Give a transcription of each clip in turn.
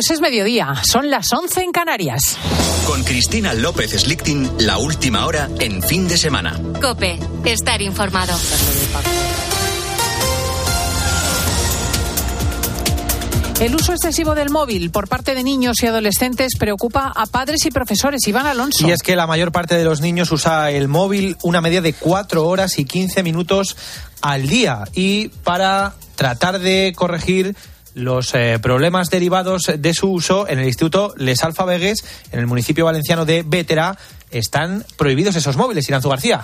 Pues es mediodía, son las 11 en Canarias. Con Cristina López Slichting, la última hora en fin de semana. Cope, estar informado. El uso excesivo del móvil por parte de niños y adolescentes preocupa a padres y profesores. Iván Alonso. Y es que la mayor parte de los niños usa el móvil una media de 4 horas y 15 minutos al día. Y para tratar de corregir los eh, problemas derivados de su uso en el Instituto Les Alfa en el municipio valenciano de Vétera, están prohibidos esos móviles. Iranzu García.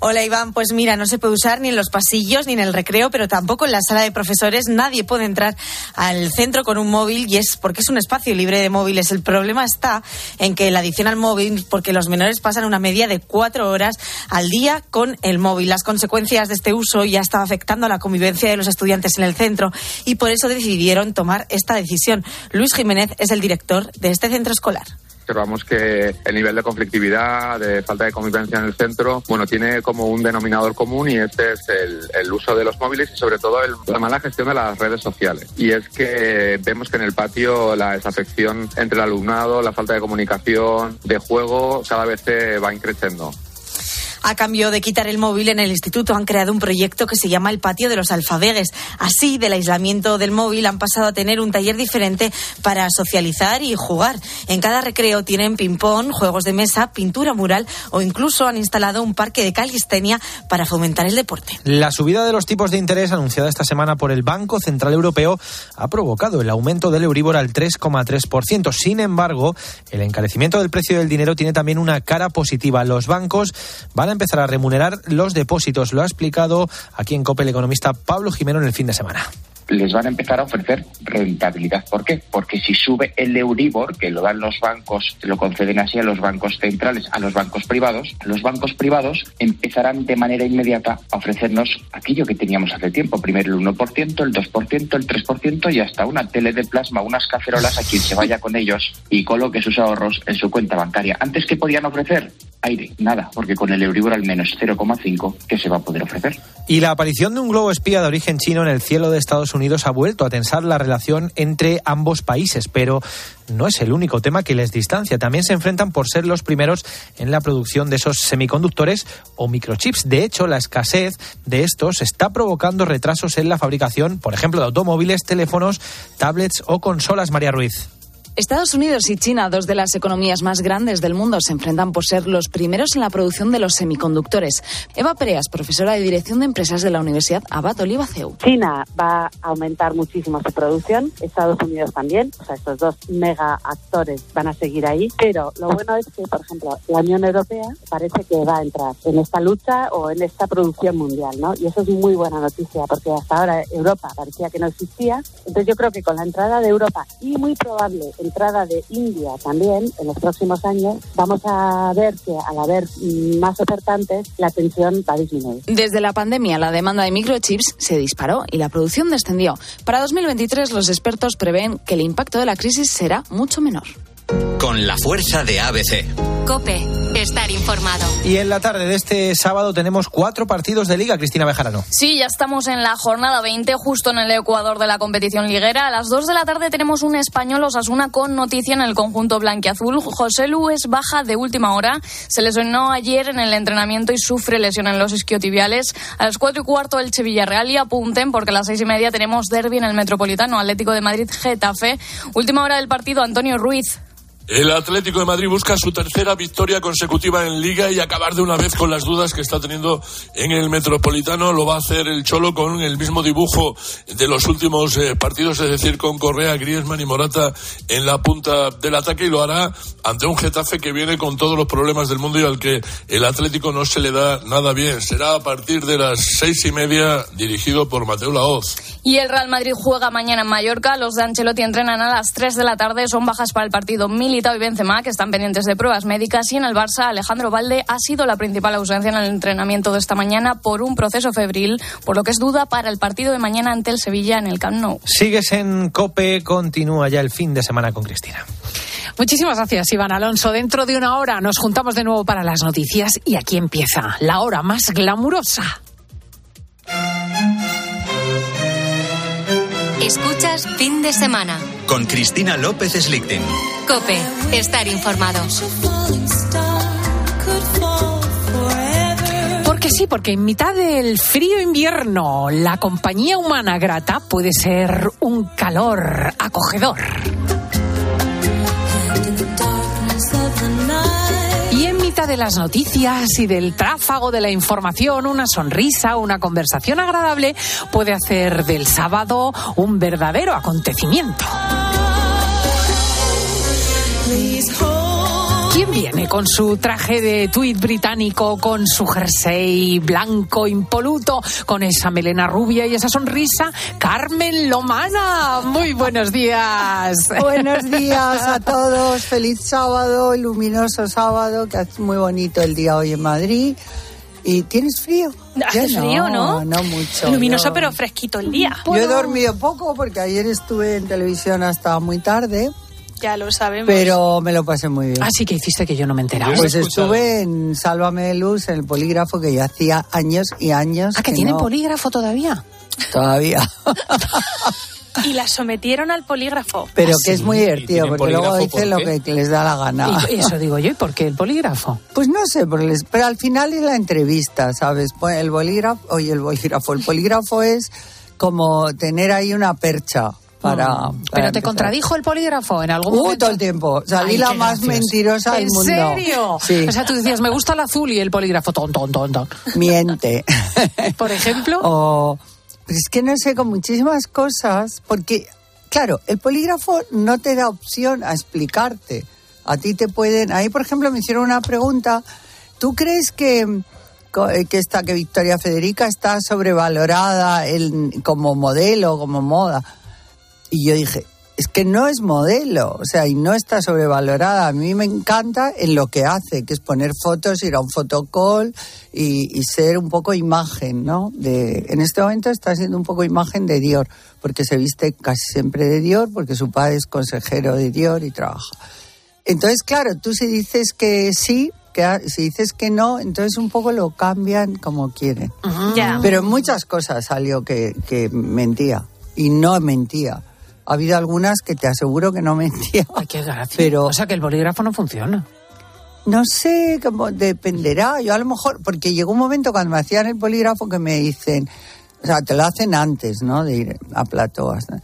Hola Iván, pues mira, no se puede usar ni en los pasillos ni en el recreo, pero tampoco en la sala de profesores. Nadie puede entrar al centro con un móvil y es porque es un espacio libre de móviles. El problema está en que la adicción al móvil, porque los menores pasan una media de cuatro horas al día con el móvil. Las consecuencias de este uso ya están afectando a la convivencia de los estudiantes en el centro y por eso decidieron tomar esta decisión. Luis Jiménez es el director de este centro escolar observamos que el nivel de conflictividad, de falta de convivencia en el centro, bueno, tiene como un denominador común y este es el, uso de los móviles y sobre todo la mala gestión de las redes sociales. Y es que vemos que en el patio la desafección entre el alumnado, la falta de comunicación, de juego, cada vez se va increciendo. A cambio de quitar el móvil en el instituto han creado un proyecto que se llama el Patio de los Alfabegues. Así, del aislamiento del móvil han pasado a tener un taller diferente para socializar y jugar. En cada recreo tienen ping-pong, juegos de mesa, pintura mural o incluso han instalado un parque de calistenia para fomentar el deporte. La subida de los tipos de interés anunciada esta semana por el Banco Central Europeo ha provocado el aumento del Euribor al 3,3%. Sin embargo, el encarecimiento del precio del dinero tiene también una cara positiva. Los bancos van a empezar a remunerar los depósitos. Lo ha explicado aquí en COPE el economista Pablo Jimeno en el fin de semana les van a empezar a ofrecer rentabilidad. ¿Por qué? Porque si sube el Euribor, que lo dan los bancos, lo conceden así a los bancos centrales, a los bancos privados, los bancos privados empezarán de manera inmediata a ofrecernos aquello que teníamos hace tiempo. Primero el 1%, el 2%, el 3% y hasta una tele de plasma, unas cacerolas a quien se vaya con ellos y coloque sus ahorros en su cuenta bancaria. Antes que podían ofrecer aire, nada, porque con el Euribor al menos 0,5 que se va a poder ofrecer. Y la aparición de un globo espía de origen chino en el cielo de Estados Unidos ha vuelto a tensar la relación entre ambos países, pero no es el único tema que les distancia. También se enfrentan por ser los primeros en la producción de esos semiconductores o microchips. De hecho, la escasez de estos está provocando retrasos en la fabricación, por ejemplo, de automóviles, teléfonos, tablets o consolas. María Ruiz. Estados Unidos y China, dos de las economías más grandes del mundo, se enfrentan por ser los primeros en la producción de los semiconductores. Eva Pereas, profesora de Dirección de Empresas de la Universidad Abad Olivaceu. China va a aumentar muchísimo su producción, Estados Unidos también, o sea, estos dos mega actores van a seguir ahí, pero lo bueno es que, por ejemplo, la Unión Europea parece que va a entrar en esta lucha o en esta producción mundial, ¿no? Y eso es muy buena noticia, porque hasta ahora Europa parecía que no existía, entonces yo creo que con la entrada de Europa y muy probable entrada de India también en los próximos años, vamos a ver que al haber más ofertantes, la tensión va a disminuir. Desde la pandemia, la demanda de microchips se disparó y la producción descendió. Para 2023, los expertos prevén que el impacto de la crisis será mucho menor. Con la fuerza de ABC. Cope, estar informado. Y en la tarde de este sábado tenemos cuatro partidos de liga, Cristina Bejarano. Sí, ya estamos en la jornada 20, justo en el ecuador de la competición liguera. A las 2 de la tarde tenemos un español Osasuna con noticia en el conjunto blanquiazul. José Lu es baja de última hora. Se lesionó ayer en el entrenamiento y sufre lesión en los isquiotibiales. A las 4 y cuarto el Villarreal y apunten porque a las 6 y media tenemos derby en el Metropolitano Atlético de Madrid Getafe. Última hora del partido Antonio Ruiz. El Atlético de Madrid busca su tercera victoria consecutiva en Liga y acabar de una vez con las dudas que está teniendo en el Metropolitano. Lo va a hacer el Cholo con el mismo dibujo de los últimos eh, partidos, es decir, con Correa, Griezmann y Morata en la punta del ataque y lo hará ante un Getafe que viene con todos los problemas del mundo y al que el Atlético no se le da nada bien. Será a partir de las seis y media dirigido por Mateo Laoz. Y el Real Madrid juega mañana en Mallorca. Los de Ancelotti entrenan a las tres de la tarde. Son bajas para el partido y Benzema, que están pendientes de pruebas médicas, y en el Barça Alejandro Valde ha sido la principal ausencia en el entrenamiento de esta mañana por un proceso febril, por lo que es duda para el partido de mañana ante el Sevilla en el Camp Nou. Sigues en COPE, continúa ya el fin de semana con Cristina. Muchísimas gracias, Iván Alonso. Dentro de una hora nos juntamos de nuevo para las noticias y aquí empieza la hora más glamurosa. Escuchas fin de semana. Con Cristina López Slichting. Cope, estar informado. Porque sí, porque en mitad del frío invierno, la compañía humana grata puede ser un calor acogedor. De las noticias y del tráfago de la información, una sonrisa, una conversación agradable puede hacer del sábado un verdadero acontecimiento. ¿Quién viene con su traje de tweed británico, con su jersey blanco impoluto, con esa melena rubia y esa sonrisa? Carmen Lomana. Muy buenos días. Buenos días a todos. Feliz sábado, luminoso sábado, que es muy bonito el día hoy en Madrid. ¿Y tienes frío? Hace Yo frío, ¿no? No mucho. Luminoso yo- pero fresquito el día. Yo he dormido poco porque ayer estuve en televisión hasta muy tarde, Ya lo sabemos. pero me lo pasé muy bien. Así que hiciste que yo no me enteraba. Pues estuve en Sálvame de Luz, en el polígrafo, que ya hacía años y años. Ah, que tiene no- polígrafo todavía. Todavía. Y la sometieron al polígrafo. Pero Ah, que es muy divertido, porque luego dicen lo que les da la gana. Y eso digo yo, ¿y por qué el polígrafo? Pues no sé, porque les- pero al final es la entrevista, ¿sabes? Pues El bolígrafo, oye, el bolígrafo, el polígrafo es como tener ahí una percha para... para Mm. ¿Pero te contradijo el polígrafo en algún Uh, momento? todo el tiempo. Salí Ay, la más mentirosa del ¿En mundo. serio? Sí. O sea, tú decías, me gusta el azul y el polígrafo, ton, ton, ton, ton. Miente. Por ejemplo. o, pero es que no sé, con muchísimas cosas, porque, claro, el polígrafo no te da opción a explicarte. A ti te pueden... Ahí, por ejemplo, me hicieron una pregunta. ¿Tú crees que, eh, que, esta, que Victoria Federica está sobrevalorada el- como modelo, como moda? Y yo dije, es que no es modelo, o sea, y no está sobrevalorada. A mí me encanta en lo que hace, que es poner fotos, ir a un fotocall y, y ser un poco imagen, ¿no? De, en este momento está siendo un poco imagen de Dior, porque se viste casi siempre de Dior, porque su padre es consejero de Dior y trabaja. Entonces, claro, tú si dices que sí, que si dices que no, entonces un poco lo cambian como quieren. Ya. Pero en muchas cosas salió que, que mentía y no mentía. Ha habido algunas que te aseguro que no mentía. Ay, qué gracia. Pero O sea, que el bolígrafo no funciona. no sé, cómo dependerá. Yo a lo mejor, porque llegó un momento cuando me hacían el polígrafo que me dicen, o sea, te lo hacen antes, ¿no? De ir a plató. hasta-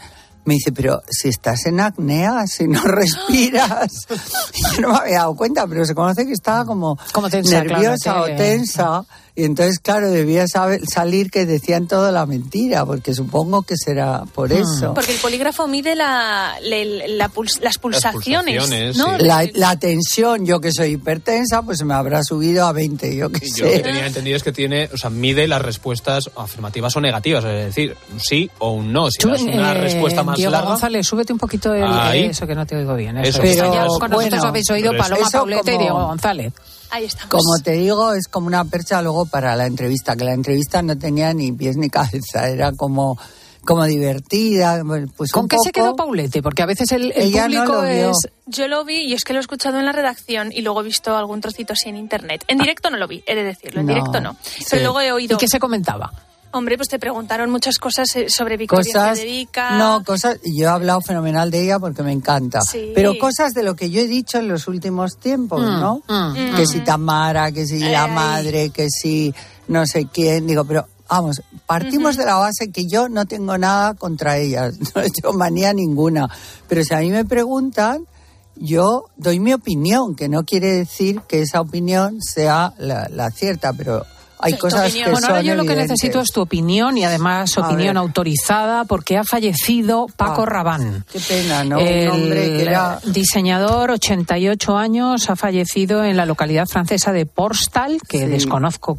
Me dice, pero si estás en acnea, si no respiras. Yo no me había dado cuenta, pero se conoce que estaba como, Como tensa, claro, nerviosa te- o tensa. Y entonces, claro, debía saber, salir que decían toda la mentira, porque supongo que será por Hmm. eso. Porque el polígrafo mide la, la puls- las pulsaciones. pulsaciones, ¿no? sí. La, la tensión, yo que soy hipertensa, pues me habrá subido a 20, yo que Y yo lo que sé. tenía entendido es que tiene, o sea, mide las respuestas afirmativas o negativas, es decir, un sí o un no. Si das una eh, respuesta más Diego larga, González, súbete un poquito el, Ahí. eso que no te oigo bien. Eso, Eso. es. Pero, Ya con nosotros bueno, habéis oído Paloma Paulete y Diego González. Ahí estamos. Como te digo, es como una percha luego para la entrevista, que la entrevista no tenía ni pies ni cabeza, era como, como divertida. Pues ¿Con un qué se quedó Paulete? Porque a veces el, el no público es... Yo lo vi y es que lo he escuchado en la redacción y luego he visto algún trocito así en internet. En directo no lo vi, he de decirlo, en No, directo no. sí. Pero luego he oído. ¿Y qué se comentaba? Hombre, pues te preguntaron muchas cosas eh, sobre Victoria Cosas, Federica. no, cosas, y yo he hablado fenomenal de ella porque me encanta, Sí. pero cosas de lo que yo he dicho en los últimos tiempos, Mm, ¿no? mm, Que si Tamara, que si la madre, que si no sé quién, digo, pero vamos, partimos de la base que yo no tengo nada contra ellas, no he hecho manía ninguna, pero si a mí me preguntan, yo doy mi opinión, que no quiere decir que esa opinión sea la, la cierta, pero hay Sí, cosas que Bueno, ahora son yo lo que necesito es tu opinión y además opinión autorizada porque ha fallecido Paco Ah, Rabán. Qué pena, ¿no? El hombre que era... diseñador, 88 años, ha fallecido en la localidad francesa de Porstal, que Sí. desconozco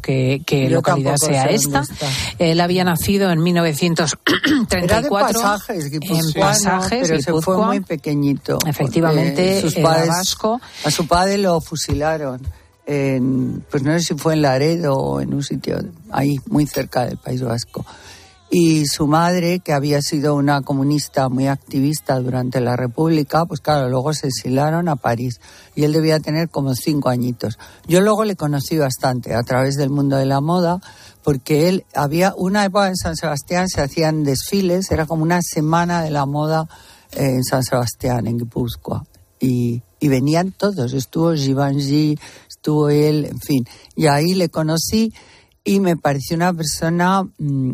Yo localidad sea esta. Él había nacido en 1934 Era de pasajes, en pasajes, pero se fue muy pequeñito. Efectivamente, porque era vasco. A su padre lo fusilaron. En, pues no sé si fue en Laredo o en un sitio ahí, muy cerca del País Vasco. Y su madre, que había sido una comunista muy activista durante la República, pues claro, luego se exilaron a París. Y él debía tener como cinco añitos. Yo luego le conocí bastante a través del mundo de la moda, porque él había una época en San Sebastián, se hacían desfiles, era como una semana de la moda en San Sebastián, en Guipúzcoa. Y, y venían todos, estuvo Givenchy, él, en fin. Y ahí le conocí y me pareció una persona mm,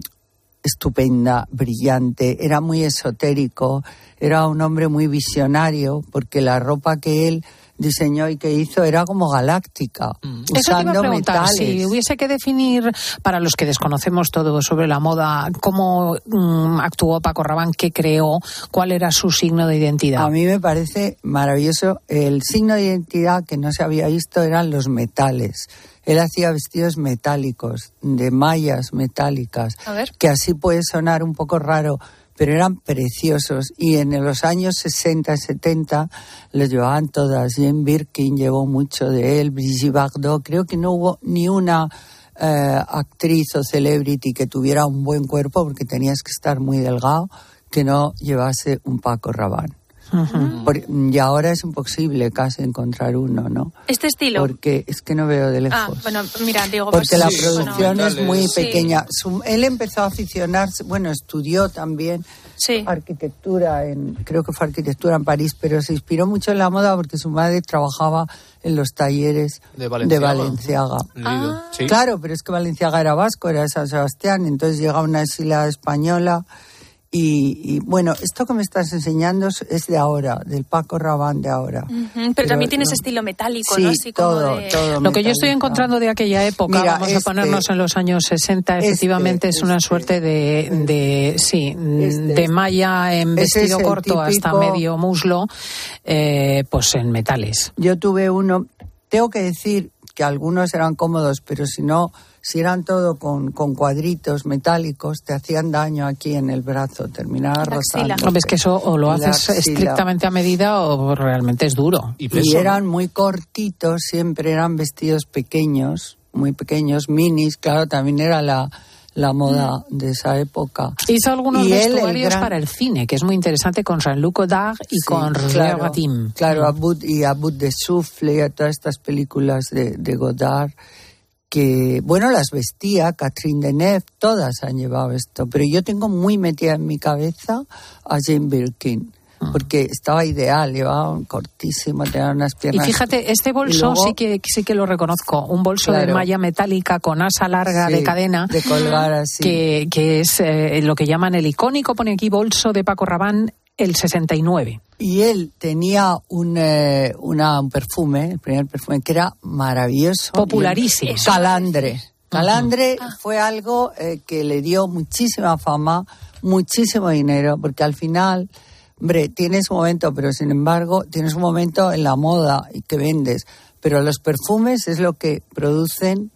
estupenda, brillante, era muy esotérico, era un hombre muy visionario, porque la ropa que él diseñó y que hizo era como galáctica, a usando metales. si hubiese que definir, para los que desconocemos todo sobre la moda, cómo mm, actuó Paco Rabanne, qué creó, cuál era su signo de identidad. A mí me parece maravilloso. El signo de identidad que no se había visto eran los metales. Él hacía vestidos metálicos, de mallas metálicas, que así puede sonar un poco raro, pero eran preciosos. Y en los años 60 y 70 los llevaban todas. Jane Birkin llevó mucho de él, Brigitte Bardot. Creo que no hubo ni una eh, actriz o celebrity que tuviera un buen cuerpo, porque tenías que estar muy delgado, que no llevase un Paco Rabanne. Por- y ahora es imposible casi encontrar uno, ¿no? Este estilo. Porque es que no veo de Ah, lejos. bueno, mira, digo, Porque pues, la sí, producción bueno. es muy Sí. pequeña. Su- él empezó a aficionarse, bueno, estudió también arquitectura, en, creo que fue arquitectura en París, pero se inspiró mucho en la moda porque su madre trabajaba en los talleres De Valenciaga. Valenciaga. Leído. Sí. Claro, pero es que Valenciaga era vasco, era de San Sebastián, entonces llega una exilada española y, y, bueno, esto que me estás enseñando es, de ahora, del Paco Rabanne de ahora. Pero, también tiene ese no- estilo metálico, Sí, ¿no? Así como todo, de- todo Lo que yo estoy encontrando de aquella época, Mira, vamos a este- ponernos en los años 60, este, efectivamente es una este, suerte de, de sí, Este. de malla en vestido es corto hasta medio muslo, eh, pues en metales. Yo tuve uno, tengo que decir que algunos eran cómodos, pero si no, si eran todo con, con cuadritos metálicos, te hacían daño aquí en el brazo, terminaba rozando. Es que eso o lo haces estrictamente a medida o realmente es duro. Y eran muy cortitos, siempre eran vestidos pequeños, muy pequeños, minis, claro, también era la, la moda de esa época. Hizo algunos Y él, el vestuarios gran- para el cine, que es muy interesante con Jean-Luc Godard y Sí, con Roger claro. Claro, a Bout- y a Bout de Souffle y a todas estas películas de, de Godard que, bueno, las vestía, Catherine Deneuve, todas han llevado esto, pero yo tengo muy metida en mi cabeza a Jane Birkin, Ah. porque estaba ideal, llevaba un cortísimo, tenía unas Y piernas... fíjate, este Y bolso luego- sí que sí que lo reconozco, un bolso de malla metálica con asa larga Sí, de cadena, de colgar así. que, que es eh, lo que llaman el icónico, pone aquí bolso de Paco Rabanne, el 69. Y él tenía un, eh, una- un perfume, el primer perfume, que era maravilloso. Popularísimo. Calandre. Calandre fue algo eh, que le dio muchísima fama, muchísimo dinero, porque al final, hombre, tienes un momento, pero sin embargo, tienes un momento en la moda y que vendes. Pero los perfumes es lo que producen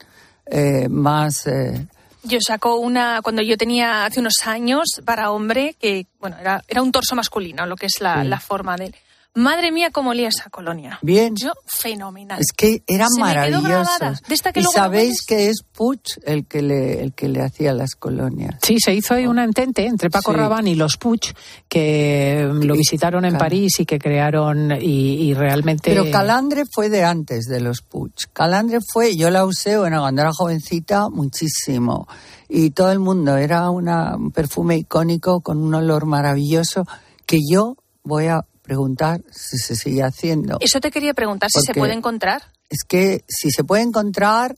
eh, más... eh, Yo saco una cuando yo tenía hace unos años para hombre que, bueno, era, era un torso masculino, lo que es la, Sí. la forma de él. Madre mía, cómo olía esa colonia. Bien. Yo, fenomenal. Es que eran Se me quedó grabada. maravillosos. De esta que y sabéis que es Puig el que le el que le hacía las colonias. Sí, se hizo ahí una entente entre Paco Sí. Rabanne y los Puig, que lo visitaron en claro. París y que crearon y, y realmente... Pero Calandre fue de antes de los Puig. Calandre fue, yo la usé, bueno, cuando era jovencita, muchísimo. Y todo el mundo, era una, un perfume icónico con un olor maravilloso que yo voy a preguntar si se sigue haciendo. Eso te quería preguntar si se puede encontrar. Es que si se puede encontrar,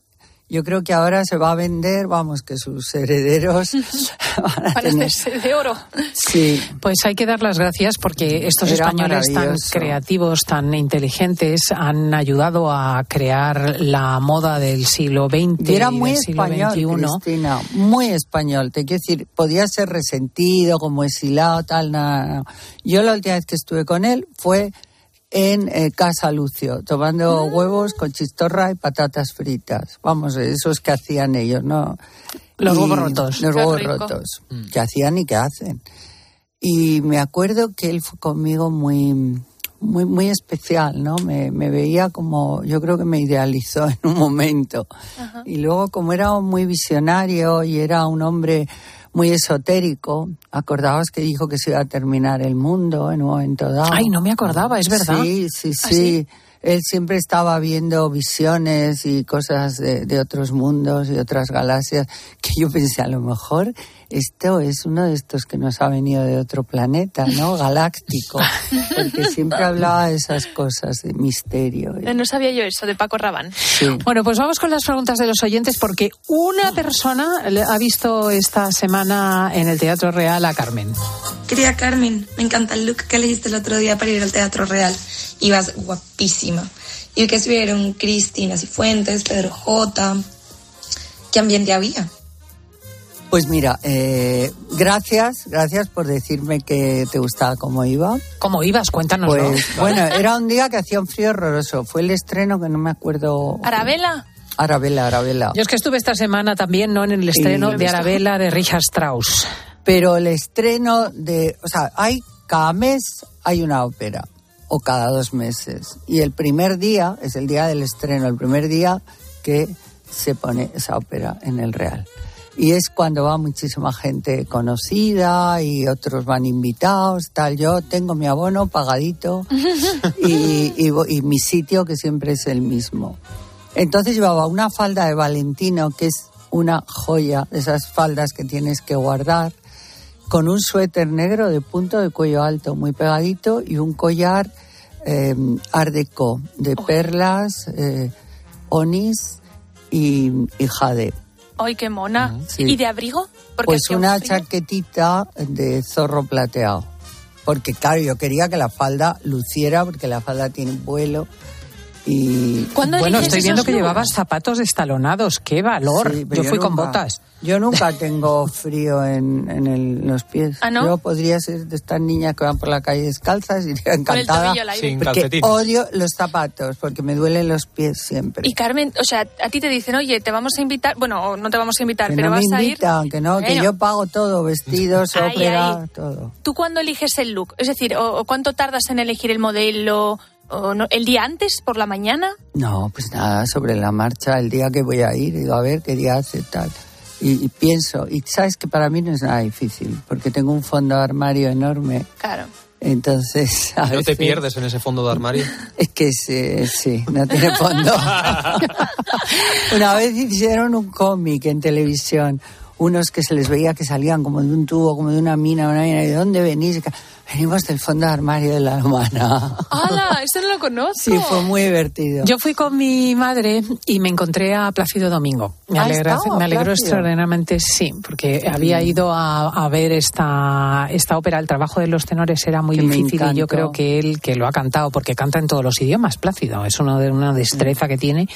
yo creo que ahora se va a vender, vamos, que sus herederos van a tener... de oro. Sí. Pues hay que dar las gracias porque estos Era españoles tan creativos, tan inteligentes, han ayudado a crear la moda del siglo XX Y era y muy del siglo español. Cristina, muy español. Te quiero decir, podía ser resentido, como exilado, tal, nada. Yo la última vez que estuve con él fue en eh, Casa Lucio, tomando huevos con chistorra y patatas fritas. Vamos, esos que hacían ellos, ¿no? Los Y- huevos rotos. Los Qué huevos rico. rotos, que hacían y que hacen. Y me acuerdo que él fue conmigo muy, muy, muy especial, ¿no? Me, me veía como, yo creo que me idealizó en un momento. Y luego, como era muy visionario y era un hombre muy esotérico. Acordaos que dijo que se iba a terminar el mundo en un momento dado. Ay, no me acordaba, es verdad. Sí, sí, ¿Ah, sí. sí? Él siempre estaba viendo visiones y cosas de, de otros mundos y otras galaxias que yo pensé, a lo mejor esto es uno de estos que nos ha venido de otro planeta, ¿no? Galáctico. Porque siempre hablaba de esas cosas, de misterio. Eh, No sabía yo eso de Paco Rabán. Bueno, pues vamos con las preguntas de los oyentes porque una persona le ha visto esta semana en el Teatro Real a Carmen. Querida Carmen, me encanta el look que elegiste el otro día para ir al Teatro Real. Ibas guapísima. Y que estuvieron Cristina Cifuentes, Pedro J. ¿Qué ambiente había? Pues mira, eh, gracias, gracias por decirme que te gustaba cómo iba. ¿Cómo ibas? Cuéntanos. Pues bueno, era un día que hacía un frío horroroso. Fue el estreno que no me acuerdo. Arabela. Arabela, Arabela. Yo es que estuve esta semana también, ¿no? En el estreno Y- de Arabella de Richard Strauss. Pero el estreno de, o sea, hay cada mes hay una ópera o cada dos meses y el primer día es el día del estreno, el primer día que se pone esa ópera en el Real. Y es cuando va muchísima gente conocida y otros van invitados, tal. Yo tengo mi abono pagadito y, y vo- y mi sitio que siempre es el mismo. Entonces llevaba una falda de Valentino, que es una joya, de esas faldas que tienes que guardar, con un suéter negro de punto de cuello alto, muy pegadito, y un collar eh, art deco, de perlas, eh, onis y, y jade. ¡Ay, qué mona! Sí. ¿Y de abrigo? Porque Pues una chaquetita de zorro plateado. Porque claro, yo quería que la falda luciera, porque la falda tiene vuelo. Y Bueno, estoy viendo que llevabas zapatos estalonados. ¡Qué valor! Sí, yo fui con nunca- botas. Yo nunca tengo frío en, en el- los pies. ¿Ah, no? Yo podría ser de estas niñas que van por la calle descalzas y iría encantada. tobillo al aire. Sin porque calcetines. odio los zapatos, porque me duelen los pies siempre. Y Carmen, o sea, a ti te dicen, oye, te vamos a invitar, bueno, o no te vamos a invitar, que pero no me vas a ir. invitan, que no, que Bueno. yo pago todo, vestidos, ópera, todo. ¿Tú cuándo eliges el look? Es decir, o, o cuánto tardas en elegir el modelo? O no- ¿El día antes, por la mañana? No, pues nada, sobre la marcha, el día que voy a ir, digo, a ver qué día hace tal. Y, y pienso, y sabes que para mí no es nada difícil, porque tengo un fondo de armario enorme. Claro. Entonces, a ¿No te pierdes en ese fondo de armario? Es que sí, sí, no tiene fondo. Una vez hicieron un cómic en televisión, unos que se les veía que salían como de un tubo, como de una mina, una mina, ¿y de dónde venís? Venimos del fondo de armario de la hermana. ¡Hala! Esto no lo conozco. Sí, fue muy divertido. Yo fui con mi madre y me encontré a Plácido Domingo. Me, Ah, alegra- me alegró Plácido. extraordinariamente, sí, porque había ido a, a ver esta, esta ópera. El trabajo de los tenores era muy Que difícil y yo creo que él, que lo ha cantado, porque canta en todos los idiomas, Plácido. Es una, de, una destreza que tiene.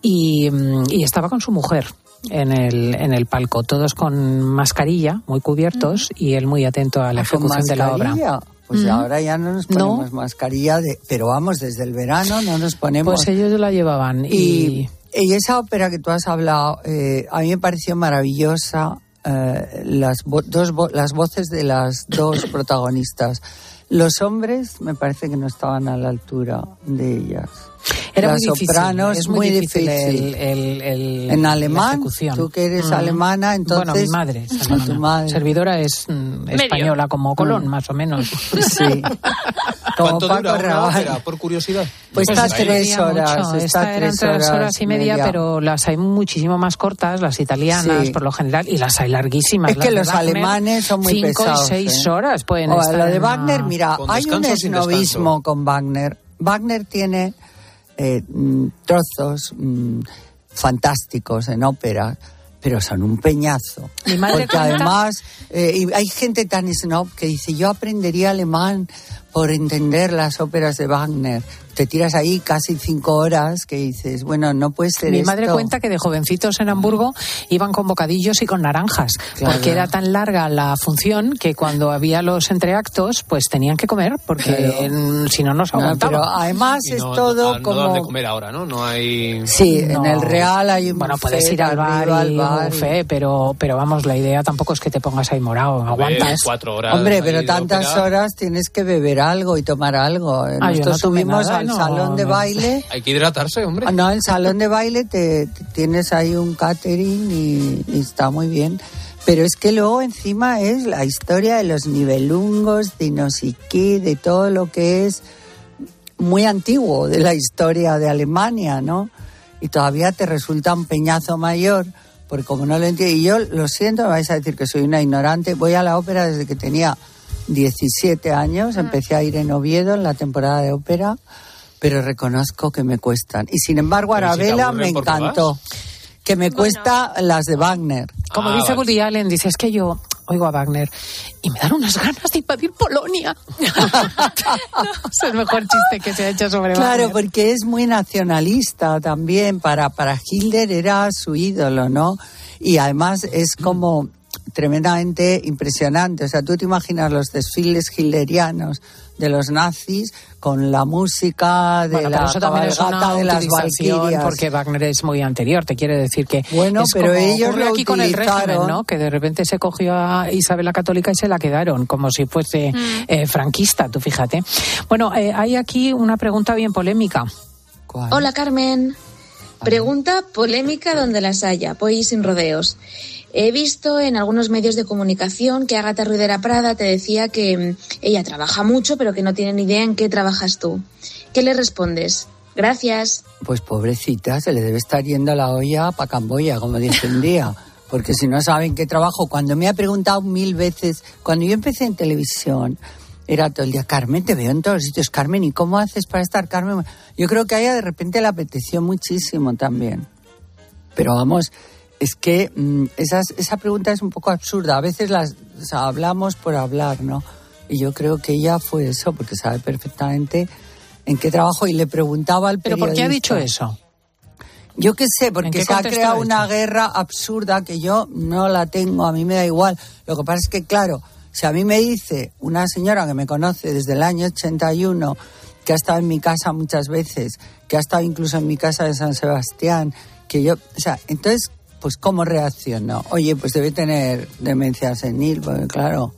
Y, mm, y estaba con su mujer. En el, en el palco, todos con mascarilla, muy cubiertos, y él muy atento a la Ah, ¿Con ejecución de la obra. mascarilla? Pues ahora ya no nos No. ponemos mascarilla, de, pero vamos, desde el verano no nos ponemos. Pues ellos la llevaban. Y, y... y esa ópera que tú has hablado, eh, a mí me pareció maravillosa eh, las, vo- dos vo- las voces de las dos protagonistas. Los hombres me parece que no estaban a la altura de ellas. Era las muy difícil, sopranos, es muy difícil difícil. el- el- el- en la alemán, tú que eres Mm. alemana, entonces... Bueno, mi madre es alemana. tu madre. Servidora es mm, española, como Colón, Mm. más o menos. Sí. Como ¿Cuánto Paco dura una ópera, por curiosidad? Pues Pues está es que tres horas, Esta eran tres horas, horas y media, media. pero las hay muchísimo más cortas, las italianas Sí. por lo general, y las hay larguísimas. Es que los Wagner, alemanes son muy cinco pesados. y seis ¿eh? horas pueden O estar Lo de Wagner, una- mira, Con hay un esnovismo con Wagner. Wagner tiene eh, mm, trozos mm, fantásticos en ópera, pero son un peñazo. Porque además eh, hay gente tan snob que dice, yo aprendería alemán por entender las óperas de Wagner. Te tiras ahí casi cinco horas que dices, bueno, no puede ser Mi madre esto. cuenta que de jovencitos en Hamburgo iban con bocadillos y con naranjas, Claro. porque era tan larga la función que cuando había los entreactos, pues tenían que comer, porque Claro. si no, no se No, aguantaba. pero además Y es no- todo no, no como... dan de comer ahora, ¿no? No hay... Sí, en No. el Real hay un Bueno, buffet puedes ir al bar y al bar buffet, pero, pero vamos, la idea tampoco es que te pongas ahí morado, ver, aguantas. cuatro horas. Hombre, pero tantas horas tienes que beber algo y tomar algo. Ah, Nosotros no subimos nada, al no, salón de baile. Hay que hidratarse, hombre. No, el salón de baile te, te- tienes ahí un catering y, y está muy bien. Pero es que luego encima es la historia de los nivelungos, de no sé qué, de todo lo que es muy antiguo de la historia de Alemania, ¿no? Y todavía te resulta un peñazo mayor, porque como no lo entiendo, y yo lo siento, me vais a decir que soy una ignorante, voy a la ópera desde que tenía 17 años, empecé a ir en Oviedo en la temporada de ópera, pero reconozco que me cuestan. Y sin embargo, si Arabella me encantó. Que me cuesta las de Wagner. Como Ah, dice Woody Allen, dice, es que yo oigo a Wagner y me dan unas ganas de invadir Polonia. es el mejor chiste que se ha hecho sobre Claro, Wagner. porque es muy nacionalista también. Para, para Hitler era su ídolo, ¿no? Y además es como tremendamente impresionante. O sea, tú te imaginas los desfiles hitlerianos de los nazis con la música de Bueno, la eso también es una de las valquirias. porque Wagner es muy anterior, te quiere decir que Bueno, es pero como ellos lo aquí con el régimen. ¿no? Que de repente se cogió a Isabel la Católica y se la quedaron, como si fuese Mm. eh, franquista, tú fíjate. Bueno, eh, hay aquí una pregunta bien polémica. Hola Carmen. Pregunta polémica donde las haya, voy sin rodeos. He visto en algunos medios de comunicación que Agatha Ruidera Prada te decía que mm, ella trabaja mucho pero que no tiene ni idea en qué trabajas tú. ¿Qué le respondes? Gracias. Pues pobrecita, se le debe estar yendo la olla para Camboya, como dice un día. Porque si no saben qué trabajo, cuando me ha preguntado mil veces, cuando yo empecé en televisión, era todo el día, Carmen, te veo en todos los sitios, Carmen, ¿y cómo haces para estar, Carmen? Yo creo que a ella de repente le apeteció muchísimo también. Pero vamos, es que mm, esas, esa pregunta es un poco absurda. A veces las o sea, hablamos por hablar, ¿no? Y yo creo que ella fue eso, porque sabe perfectamente en qué trabajo y le preguntaba al ¿Pero por qué ha periodista. dicho eso? Yo qué sé, ¿En porque se ha creado una guerra absurda que yo no la tengo, a mí me da igual. Lo que pasa es que, claro, si a mí me dice una señora que me conoce desde el año 81, que ha estado en mi casa muchas veces, que ha estado incluso en mi casa de San Sebastián, que yo, o sea, entonces, pues ¿cómo reacciono? Oye, pues debe tener demencia senil, porque claro,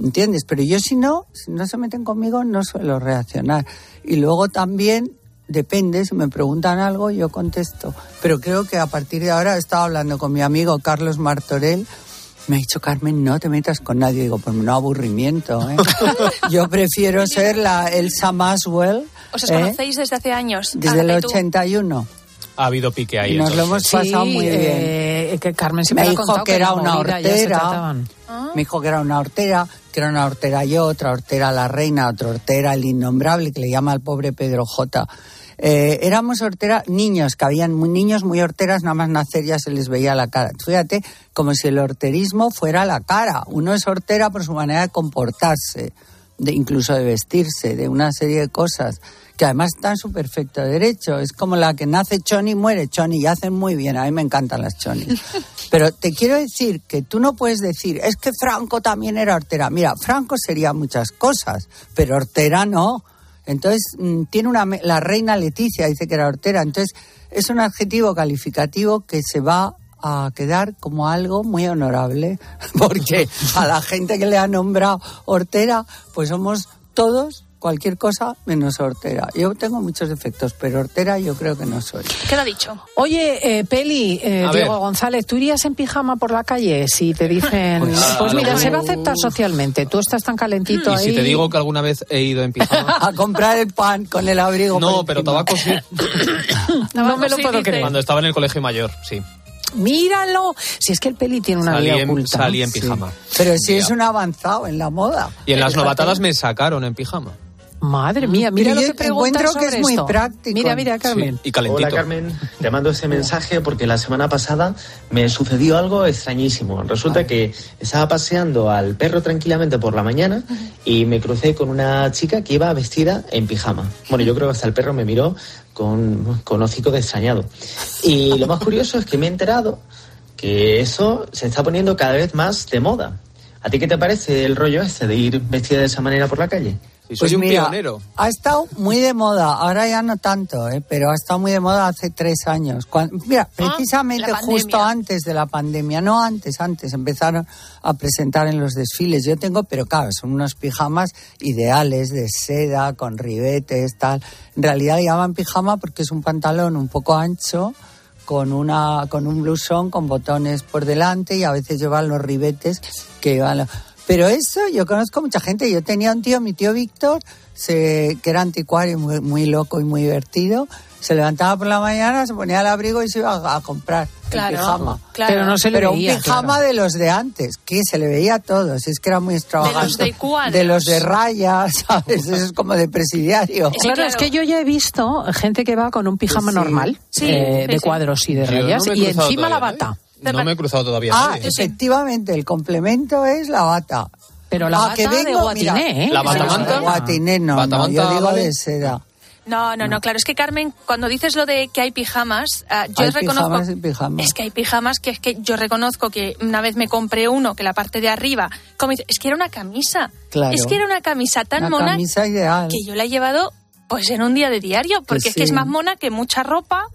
¿entiendes? Pero yo si no, si no se meten conmigo, no suelo reaccionar. Y luego también depende, si me preguntan algo, yo contesto. Pero creo que a partir de ahora he estado hablando con mi amigo Carlos Martorell. Me ha dicho, Carmen, no te metas con nadie. Digo, pues no aburrimiento, ¿eh? Yo prefiero ser la Elsa Maswell. ¿Os ¿eh? conocéis desde hace años? Desde el Agatha y tú. 81. Ha habido pique ahí. Y nos lo hemos pasado muy bien. eh, que Carmen me dijo que que era una hortera. trataban. Me dijo que era una hortera, que era una hortera yo, otra hortera la reina, otra hortera el innombrable, que le llama al pobre Pedro J. Eh, éramos hortera, niños, que habían muy, niños muy horteras, nada más nacer ya se les veía la cara. Fíjate, como si el horterismo fuera la cara. Uno es hortera por su manera de comportarse, de, incluso de vestirse, de una serie de cosas que además está en su perfecto derecho. Es como la que nace choni muere choni y hacen muy bien. A mí me encantan las chonis. Pero te quiero decir que tú no puedes decir, es que Franco también era hortera. Mira, Franco sería muchas cosas, pero hortera no. Entonces, mm, tiene una. La reina Leticia dice que era hortera. Entonces, es un adjetivo calificativo que se va a quedar como algo muy honorable, porque a la gente que le ha nombrado hortera, pues somos todos cualquier cosa menos hortera. Yo tengo muchos defectos, pero hortera yo creo que no soy. Queda dicho. Oye, eh, Peli, eh, Diego ver. González, ¿tú irías en pijama por la calle si te dicen, Pues, pues, mira, se va a aceptar socialmente, tú estás tan calentito Y ahí. si te digo que alguna vez he ido en pijama. a comprar el pan con el abrigo. No, pero tabaco sí. no me lo puedo creer. Cuando estaba en el colegio mayor, sí. Míralo, si es que el Peli tiene una Salí vida en, oculta. salí en Sí. pijama. Pero si es un avanzado en la moda. Y en las novatadas me sacaron en pijama. Madre mía, mira Pero lo que que es muy esto. práctico. Mira, mira, Carmen. Y calentito. Hola Carmen, te mando este mensaje porque la semana pasada me sucedió algo extrañísimo. Resulta que estaba paseando al perro tranquilamente por la mañana y me crucé con una chica que iba vestida en pijama. Bueno, yo creo que hasta el perro me miró con, con hocico de extrañado. Y lo más curioso es que me he enterado que eso se está poniendo cada vez más de moda. ¿A ti qué te parece el rollo este de ir vestida de esa manera por la calle? Pues mira, Ha estado muy de moda, ahora ya no tanto, ¿eh? pero ha estado muy de moda hace tres años. Cuan- mira, precisamente la justo antes de la pandemia, no antes, antes empezaron a presentar en los desfiles. Yo tengo, pero claro, son unos pijamas ideales de seda, con ribetes, tal. En realidad llaman pijama porque es un pantalón un poco ancho, con una con un blusón con botones por delante y a veces llevan los ribetes que van lo- pero eso yo conozco mucha gente yo tenía un tío mi tío Víctor se, que era anticuario muy, muy loco y muy divertido se levantaba por la mañana se ponía el abrigo y se iba a, a comprar Claro, el pijama claro. Pero no se le Pero veía, un pijama claro. de los de antes que se le veía a todos es que era muy extravagante de cuadros. de los de rayas sabes eso es como de presidiario Claro, es que yo ya he visto gente que va con un pijama Sí. normal, Sí, eh, sí, de sí. cuadros y de no rayas, y encima la todavía, bata. ¿eh? No me he cruzado todavía. Ah, nadie. efectivamente, el complemento es la bata. Pero la Ah, bata que de vengo, guatiné, mira, ¿eh? ¿La batamanta? Guatiné no, no, ¿Batamanta yo digo de seda. No, no, no, claro, es que Carmen, cuando dices lo de que hay pijamas, ah, yo Hay reconozco... pijamas y pijamas. Es que hay pijamas que es que yo reconozco que una vez me compré uno que la parte de arriba, como dice, es que era una camisa. Claro. Es que era una camisa tan Una mona camisa ideal. que yo la he llevado pues en un día de diario, porque es que es más mona que mucha ropa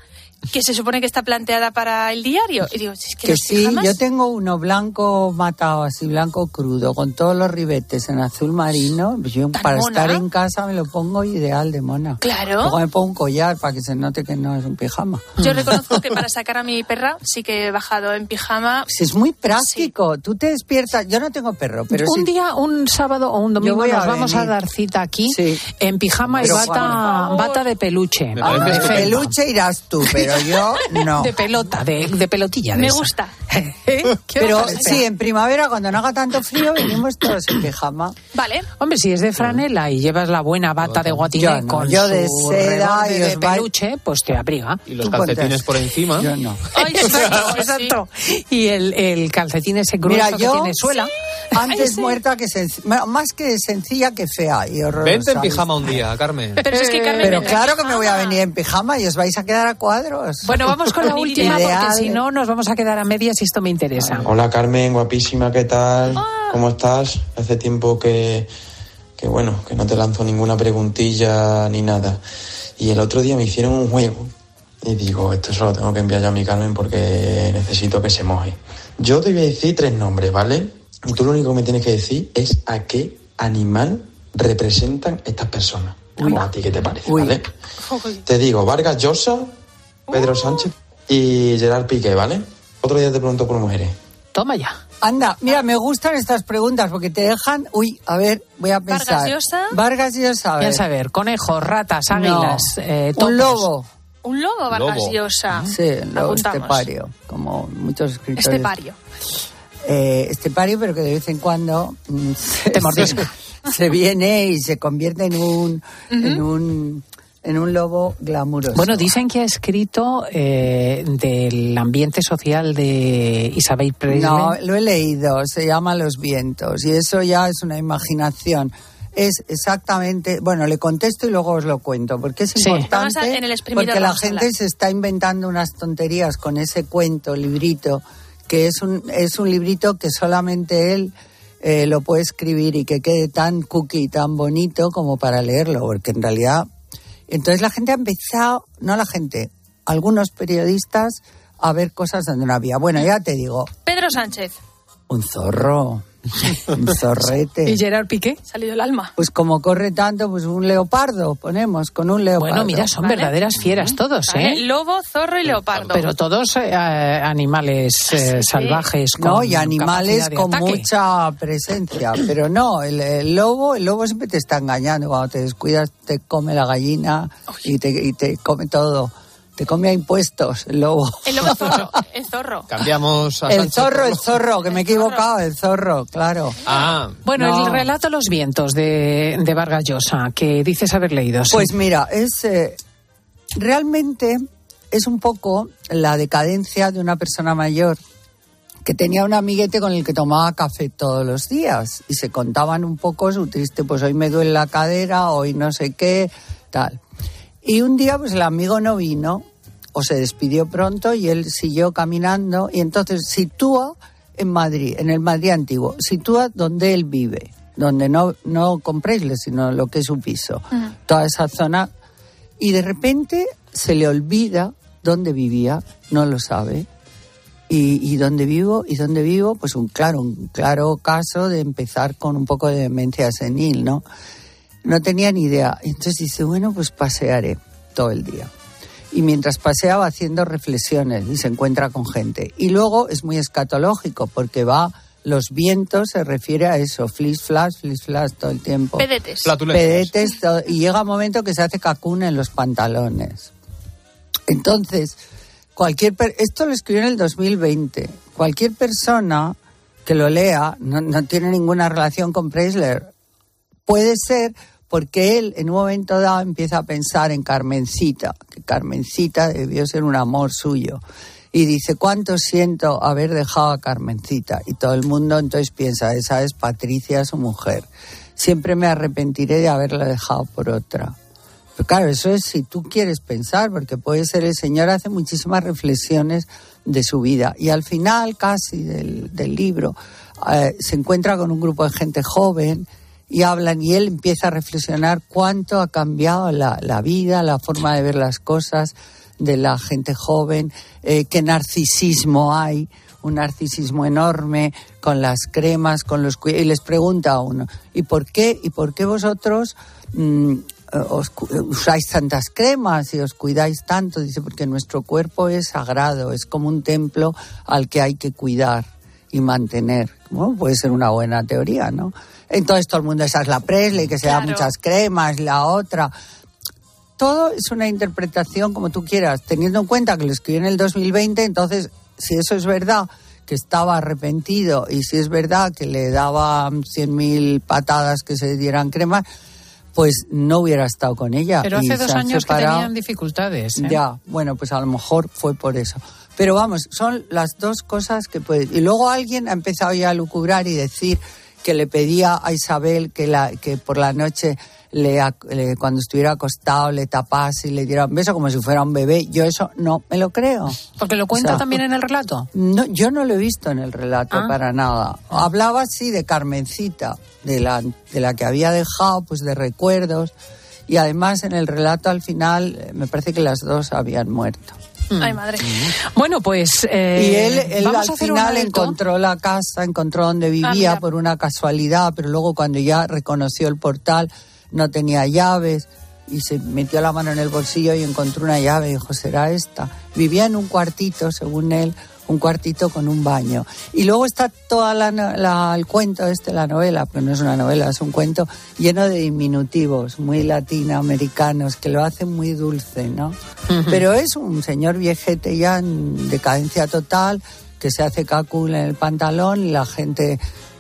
que se supone que está planteada para el diario. Y digo, es que, Que sí, pijamas... yo tengo uno blanco matado, así blanco crudo, con todos los ribetes en azul marino. Pues Yo ¿Tan para mona? estar en casa me lo pongo ideal de mona. Claro. Luego me pongo un collar para que se note que no es un pijama. Yo reconozco que para sacar a mi perra sí que he bajado en pijama. Si es muy práctico, tú te despiertas, yo no tengo perro, pero un si día, un sábado o un domingo voy a nos vamos a dar cita aquí en pijama y Pero, bata, por bata de peluche. Ah, de peluche irás tú, pero yo no. De pelota, de, de pelotilla. de Me esa. gusta. ¿Qué Pero sí, en primavera, cuando no haga tanto frío, venimos todos en pijama. Vale. Hombre, si es de franela y llevas la buena bata de guatiné Yo no, con yo de su seda y de peluche, pues te abriga. Y los calcetines por encima. Yo no. exacto, exacto. Y el, el calcetín ese grueso Mira, que yo tiene suela. antes muerta que senc- bueno, más que sencilla que fea y horrorosa. Vente en pijama un día, Carmen. Pero es que Carmen, Pero en claro que me voy a venir en pijama y os vais a quedar a Bueno, vamos con la última porque si no nos vamos a quedar a medias y esto me interesa. Hola Carmen, guapísima, ¿qué tal? ¿Cómo estás? Hace tiempo que, que, bueno, que no te lanzo ninguna preguntilla ni nada. Y el otro día me hicieron un juego y digo, esto se lo tengo que enviar yo a mi Carmen porque necesito que se moje. Yo te voy a decir tres nombres, ¿vale? Y tú lo único que me tienes que decir es a qué animal representan estas personas. O a ti qué te parece, ¿vale? Te digo, Vargas Llosa, Pedro Sánchez y Gerard Piqué, ¿vale? Otro día te pregunto por mujeres. Toma ya. Anda, mira, me gustan estas preguntas porque te dejan. Uy, a ver, voy a pensar. Vargas Llosa. Vargas Llosa, a ver. A ver, conejos, ratas, águilas, No. eh, Un lobo. Un lobo Vargas. Llosa. Sí, un lobo Apuntamos. estepario, como muchos escritores. Estepario. Eh, estepario, pero que de vez en cuando mm, se, Te mordisca. se- se viene y se convierte en un, en un, en un lobo glamuroso. Bueno, dicen que ha escrito eh, del ambiente social de Isabel Presley. No, lo he leído, se llama Los vientos y eso ya es una imaginación. Es exactamente, bueno, le contesto y luego os lo cuento, porque es Sí. importante, Vamos a- en el porque la gente se está inventando unas tonterías con ese cuento, librito, que es un, es un librito que solamente él eh, lo puede escribir y que quede tan cookie, tan bonito como para leerlo, porque en realidad... Entonces la gente ha empezado, no la gente, algunos periodistas a ver cosas donde no había. Bueno, ya te digo, Pedro Sánchez. Un zorro, un zorrete. ¿Y Gerard Piqué? Salido el alma. Pues como corre tanto, pues un leopardo ponemos, con un leopardo. Bueno, mira, son Vale. verdaderas fieras todos, Vale, ¿eh? Lobo, zorro y leopardo. Pero todos eh, animales eh, salvajes. No, con y animales con ataque. mucha presencia, pero no, el, el lobo, el lobo siempre te está engañando, cuando te descuidas te come la gallina y te, y te come todo, te come a impuestos el lobo. El lobo zorro. El zorro. Cambiamos a El Sánchez zorro, el zorro, que me he equivocado, el zorro, claro. Ah, Bueno, No. el relato Los vientos de, de Vargas Llosa, que dices haber leído. sí. Pues mira, es eh, realmente es un poco la decadencia de una persona mayor que tenía un amiguete con el que tomaba café todos los días y se contaban un poco su triste, pues hoy me duele la cadera, hoy no sé qué, tal. Y un día pues el amigo no vino o se despidió pronto y él siguió caminando y entonces sitúa en Madrid, en el Madrid antiguo, sitúa donde él vive, donde no, no compréisle, sino lo que es su piso, toda esa zona y de repente se le olvida dónde vivía, no lo sabe. Y, y dónde vivo, y dónde vivo, pues un claro, un claro caso de empezar con un poco de demencia senil, ¿no? No tenía ni idea. Entonces dice, bueno, pues pasearé todo el día. Y mientras pasea va haciendo reflexiones y se encuentra con gente. Y luego es muy escatológico porque va los vientos se refiere a eso, flis flash, flis flash todo el tiempo. Pedetes. Pedetes todo- y llega un momento que se hace cacún en los pantalones. Entonces, cualquier per- esto lo escribió en el 2020. Cualquier persona que lo lea no, no tiene ninguna relación con Preisler. Puede ser porque él en un momento dado empieza a pensar en Carmencita, Carmencita debió ser un amor suyo. Y dice, ¿cuánto siento haber dejado a Carmencita? Y todo el mundo entonces piensa, esa es Patricia, su mujer. Siempre me arrepentiré de haberla dejado por otra. Pero claro, eso es si tú quieres pensar, porque puede ser el Señor hace muchísimas reflexiones de su vida. Y al final, casi del, del libro, eh, se encuentra con un grupo de gente joven y hablan y él empieza a reflexionar cuánto ha cambiado la, la vida, la forma de ver las cosas de la gente joven, eh, qué narcisismo hay, un narcisismo enorme con las cremas, con los y les pregunta a uno, ¿y por qué y por qué vosotros mm, os usáis tantas cremas y os cuidáis tanto? Dice, porque nuestro cuerpo es sagrado, es como un templo al que hay que cuidar y mantener. Bueno, puede ser una buena teoría, ¿no? Entonces todo el mundo, esa es la Presley, que se da muchas cremas, la otra. Todo es una interpretación como tú quieras, teniendo en cuenta que lo escribió en el 2020, entonces, si eso es verdad, que estaba arrepentido, y si es verdad que le daba 100.000 patadas que se dieran crema, pues no hubiera estado con ella. Pero hace dos años que tenían dificultades. ¿eh? Ya, bueno, pues a lo mejor fue por eso. Pero vamos, son las dos cosas que puede. Y luego alguien ha empezado ya a lucubrar y decir que le pedía a Isabel que, la, que por la noche le, le- cuando estuviera acostado le tapase y le diera un beso como si fuera un bebé. Yo eso no me lo creo. Porque lo cuenta O sea, también en el relato. No, yo no lo he visto en el relato Ah. para nada. Hablaba sí de Carmencita, de la, de la que había dejado, pues de recuerdos. Y además en el relato al final eh, me parece que las dos habían muerto. Ay, madre. Bueno, pues. eh, y él, él vamos a al hacer final encontró la casa, encontró donde vivía mira. por una casualidad, pero luego cuando ya reconoció el portal no tenía llaves y se metió la mano en el bolsillo y encontró una llave y dijo, será esta. Vivía en un cuartito, según él, un cuartito con un baño. Y luego está toda la, el cuento este, la novela, pero no es una novela, es un cuento lleno de diminutivos, muy latinoamericanos, que lo hacen muy dulce, ¿no? Pero es un señor viejete ya en decadencia total, que se hace cálculo en el pantalón y la gente,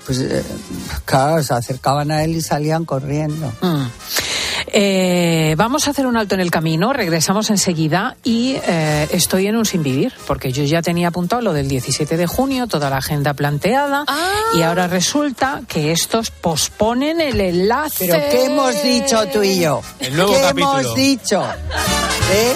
pues, eh, claro, se acercaban a él y salían corriendo. Mm. Eh, vamos a hacer un alto en el camino, regresamos enseguida y eh, estoy en un sin vivir, porque yo ya tenía apuntado lo del 17 de junio, toda la agenda planteada, y ahora resulta que estos posponen el enlace. Pero ¿qué hemos dicho tú y yo? El nuevo ¿Qué capítulo. hemos dicho? ¿Eh?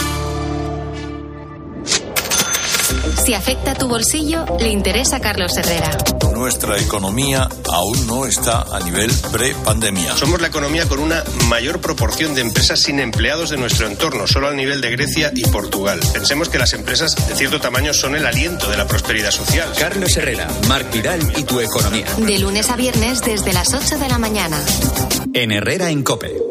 Si afecta tu bolsillo, le interesa a Carlos Herrera. Nuestra economía aún no está a nivel pre-pandemia. Somos la economía con una mayor proporción de empresas sin empleados de nuestro entorno, solo al nivel de Grecia y Portugal. Pensemos que las empresas de cierto tamaño son el aliento de la prosperidad social. Carlos Herrera, Marc Vidal y tu economía. De lunes a viernes desde las 8 de la mañana. En Herrera en Cope.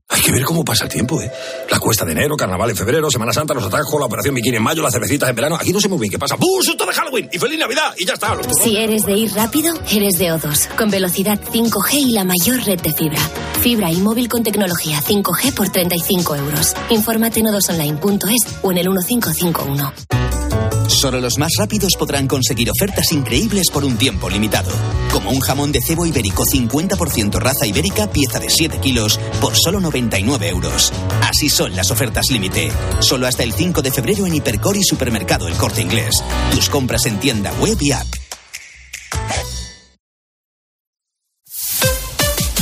Hay que ver cómo pasa el tiempo, ¿eh? La cuesta de enero, carnaval en febrero, Semana Santa, los atajos, la operación bikini en mayo, las cervecitas en verano. Aquí no sé muy bien qué pasa. ¡Bum! ¡Susto de Halloween! ¡Y feliz Navidad! Y ya está. Los. Si eres de ir rápido, eres de O2, con velocidad 5G y la mayor red de fibra. Fibra y móvil con tecnología 5G por 35 euros. Infórmate en odosonline.es o en el 1551. Solo los más rápidos podrán conseguir ofertas increíbles por un tiempo limitado. Como un jamón de cebo ibérico 50% raza ibérica, pieza de 7 kilos, por solo 99 euros. Así son las ofertas límite. Solo hasta el 5 de febrero en Hipercor y Supermercado El Corte Inglés. Tus compras en tienda web y app.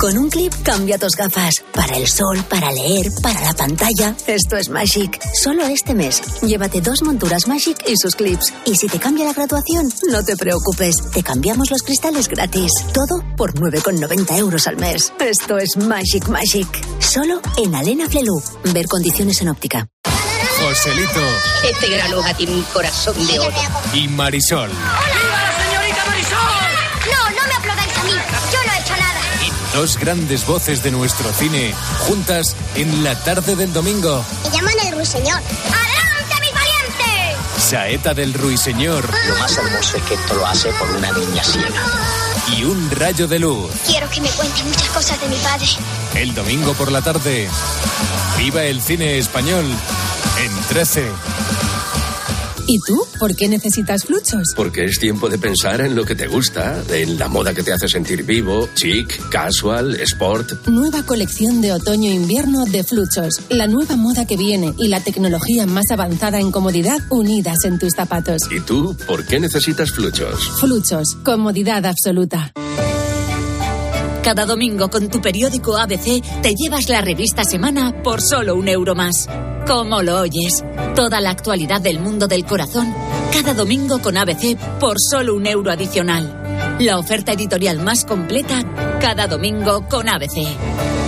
Con un clip cambia tus gafas. Para el sol, para leer, para la pantalla. Esto es Magic. Solo este mes. Llévate dos monturas Magic y sus clips. Y si te cambia la graduación, no te preocupes. Te cambiamos los cristales gratis. Todo por 9,90 euros al mes. Esto es Magic Magic. Solo en Alena Flelu. Ver condiciones en óptica. Joselito Este gran hogar tiene un corazón de oro. y Marisol. Dos grandes voces de nuestro cine juntas en la tarde del domingo. Me llaman el ruiseñor. ¡Adelante, mi pariente! Saeta del Ruiseñor Lo más hermoso es que esto lo hace por una niña ciega. y un rayo de luz. Quiero que me cuente muchas cosas de mi padre. El domingo por la tarde. Viva el cine español en 13. ¿Y tú? ¿Por qué necesitas fluchos? Porque es tiempo de pensar en lo que te gusta, en la moda que te hace sentir vivo, chic, casual, sport. Nueva colección de otoño-invierno de Fluchos. La nueva moda que viene y la tecnología más avanzada en comodidad unidas en tus zapatos. ¿Y tú por qué necesitas fluchos? Fluchos. Comodidad absoluta. Cada domingo con tu periódico ABC te llevas la revista Semana por solo un euro más. ¿Cómo lo oyes? Toda la actualidad del mundo del corazón, cada domingo con ABC por solo un euro adicional. La oferta editorial más completa, cada domingo con ABC.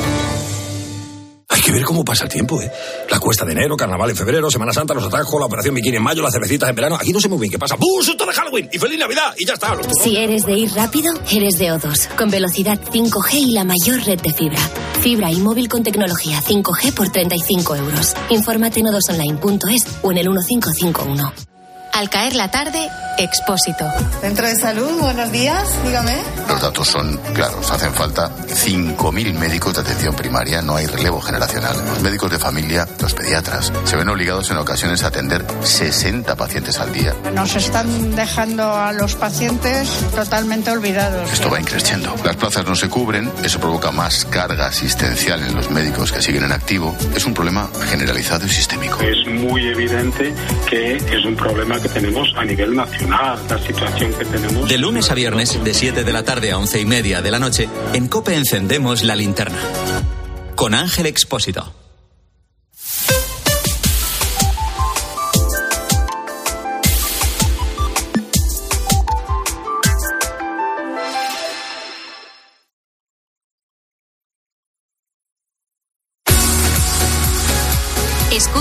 Hay que ver cómo pasa el tiempo, ¿eh? La cuesta de enero, carnaval en febrero, Semana Santa, los atajos, la operación bikini en mayo, las cervecitas en verano. Aquí no sé muy bien qué pasa. ¡Bum! ¡Susto de Halloween! ¡Y feliz Navidad! Y ya está. Si eres de ir rápido, eres de O2, con velocidad 5G y la mayor red de fibra. Fibra y móvil con tecnología 5G por 35 euros. Infórmate en odosonline.es o en el 1551. Al caer la tarde, Expósito. Centro de Salud, buenos días, dígame. Los datos son claros. Hacen falta 5.000 médicos de atención primaria. No hay relevo generacional. Los médicos de familia, los pediatras, se ven obligados en ocasiones a atender 60 pacientes al día. Nos están dejando a los pacientes totalmente olvidados. Esto va increciendo. Las plazas no se cubren. Eso provoca más carga asistencial en los médicos que siguen en activo. Es un problema generalizado y sistémico. Es muy evidente que es un problema que tenemos a nivel nacional, la situación que tenemos. De lunes a viernes, de 7 de la tarde a 11 y media de la noche, en Cope encendemos la linterna. Con Ángel Expósito.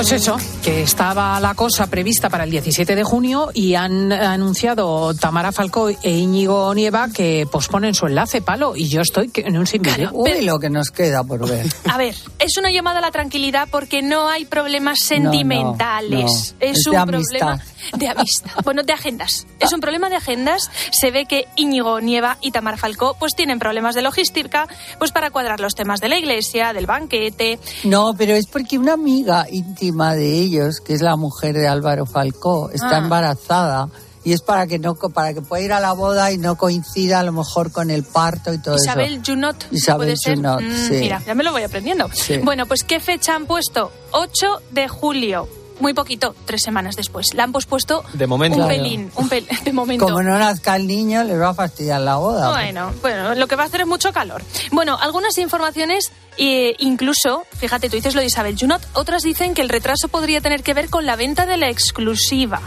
To je čo? Que estaba la cosa prevista para el 17 de junio y han anunciado Tamara Falcó e Íñigo Nieva que posponen su enlace, palo, y yo estoy que- en un vídeo. Uy, lo que nos queda por ver. A ver, es una llamada a la tranquilidad porque no hay problemas sentimentales. no. Es, Es un de problema amistad. de amistad. Bueno, de agendas. Es un problema de agendas. Se ve que Íñigo Nieva y Tamar Falcó pues tienen problemas de logística pues para cuadrar los temas de la iglesia, del banquete. No, pero es porque una amiga íntima de ellos, que es la mujer de Álvaro Falcó, está Ah. embarazada y es para que no para que pueda ir a la boda y no coincida a lo mejor con el parto y todo Isabel eso. Junot. Isabel ¿puede ser? Junot, Mm, sí. Mira, ya me lo voy aprendiendo. Sí. Bueno, pues ¿qué fecha han puesto? 8 de julio. Muy poquito, tres semanas después. La han pospuesto De momento. un Claro. pelín, un pel- de momento. Como no nazca el niño, les va a fastidiar la boda. Bueno, bueno, lo que va a hacer es mucho calor. Bueno, algunas informaciones, eh, incluso, fíjate, tú dices lo de Isabel Junot, otras dicen que el retraso podría tener que ver con la venta de la exclusiva.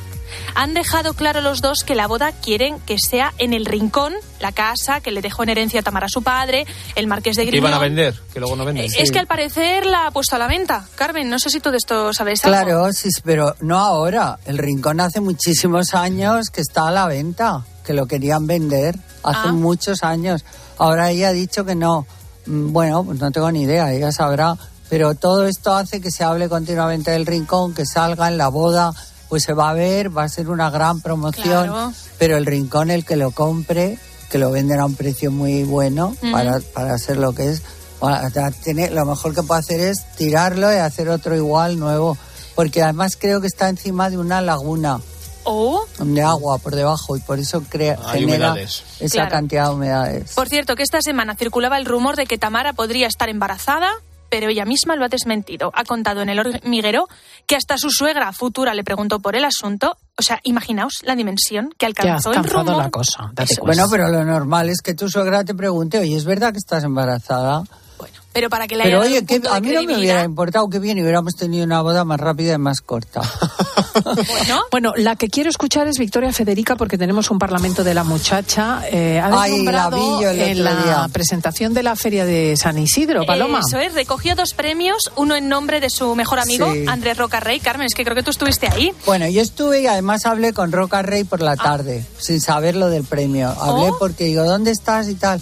Han dejado claro los dos que la boda quieren que sea en el rincón, la casa que le dejó en herencia a Tamara a su padre, el marqués de Que Griñón. iban a vender, que luego no venden. Es que al parecer la ha puesto a la venta. Carmen, no sé si tú de esto sabes algo. Claro, sí, pero no ahora. El rincón hace muchísimos años que está a la venta, que lo querían vender hace Ah. muchos años. Ahora ella ha dicho que no, mm, bueno, pues no tengo ni idea, ella sabrá. Pero todo esto hace que se hable continuamente del rincón, que salga en la boda, pues se va a ver, va a ser una gran promoción. Claro. Pero el rincón, el que lo compre, que lo venden a un precio muy bueno para, para ser lo que es, bueno, ya tiene- lo mejor que puede hacer es tirarlo y hacer otro igual, nuevo. Porque además creo que está encima de una laguna Oh, de agua por debajo y por eso crea, Hay genera humedades. esa Claro. cantidad de humedades. por cierto, que esta semana circulaba el rumor de que Tamara podría estar embarazada, pero ella misma lo ha desmentido. Ha contado en el hormiguero que hasta su suegra futura le preguntó por el asunto. O sea, imaginaos la dimensión que Que ha alcanzó el alcanzado rumor. la cosa. Bueno, pero lo normal es que tu suegra te pregunte, oye, ¿es verdad que estás embarazada? Pero para que le Pero haya oye, que a mí no me hubiera importado que bien hubiéramos tenido una boda más rápida y más corta. Bueno, la que quiero escuchar es Victoria Federica porque tenemos un parlamento de la muchacha. eh, ha Ay, la vi el en la día. presentación de la Feria de San Isidro, Paloma. Eso es, recogió dos premios, uno en nombre de su mejor amigo, Sí. Andrés Rocarrey. Carmen, es que creo que tú estuviste ahí. Bueno, yo estuve y además hablé con Roca Rey por la tarde, sin saber lo del premio. Hablé Oh. porque digo, ¿dónde estás y tal?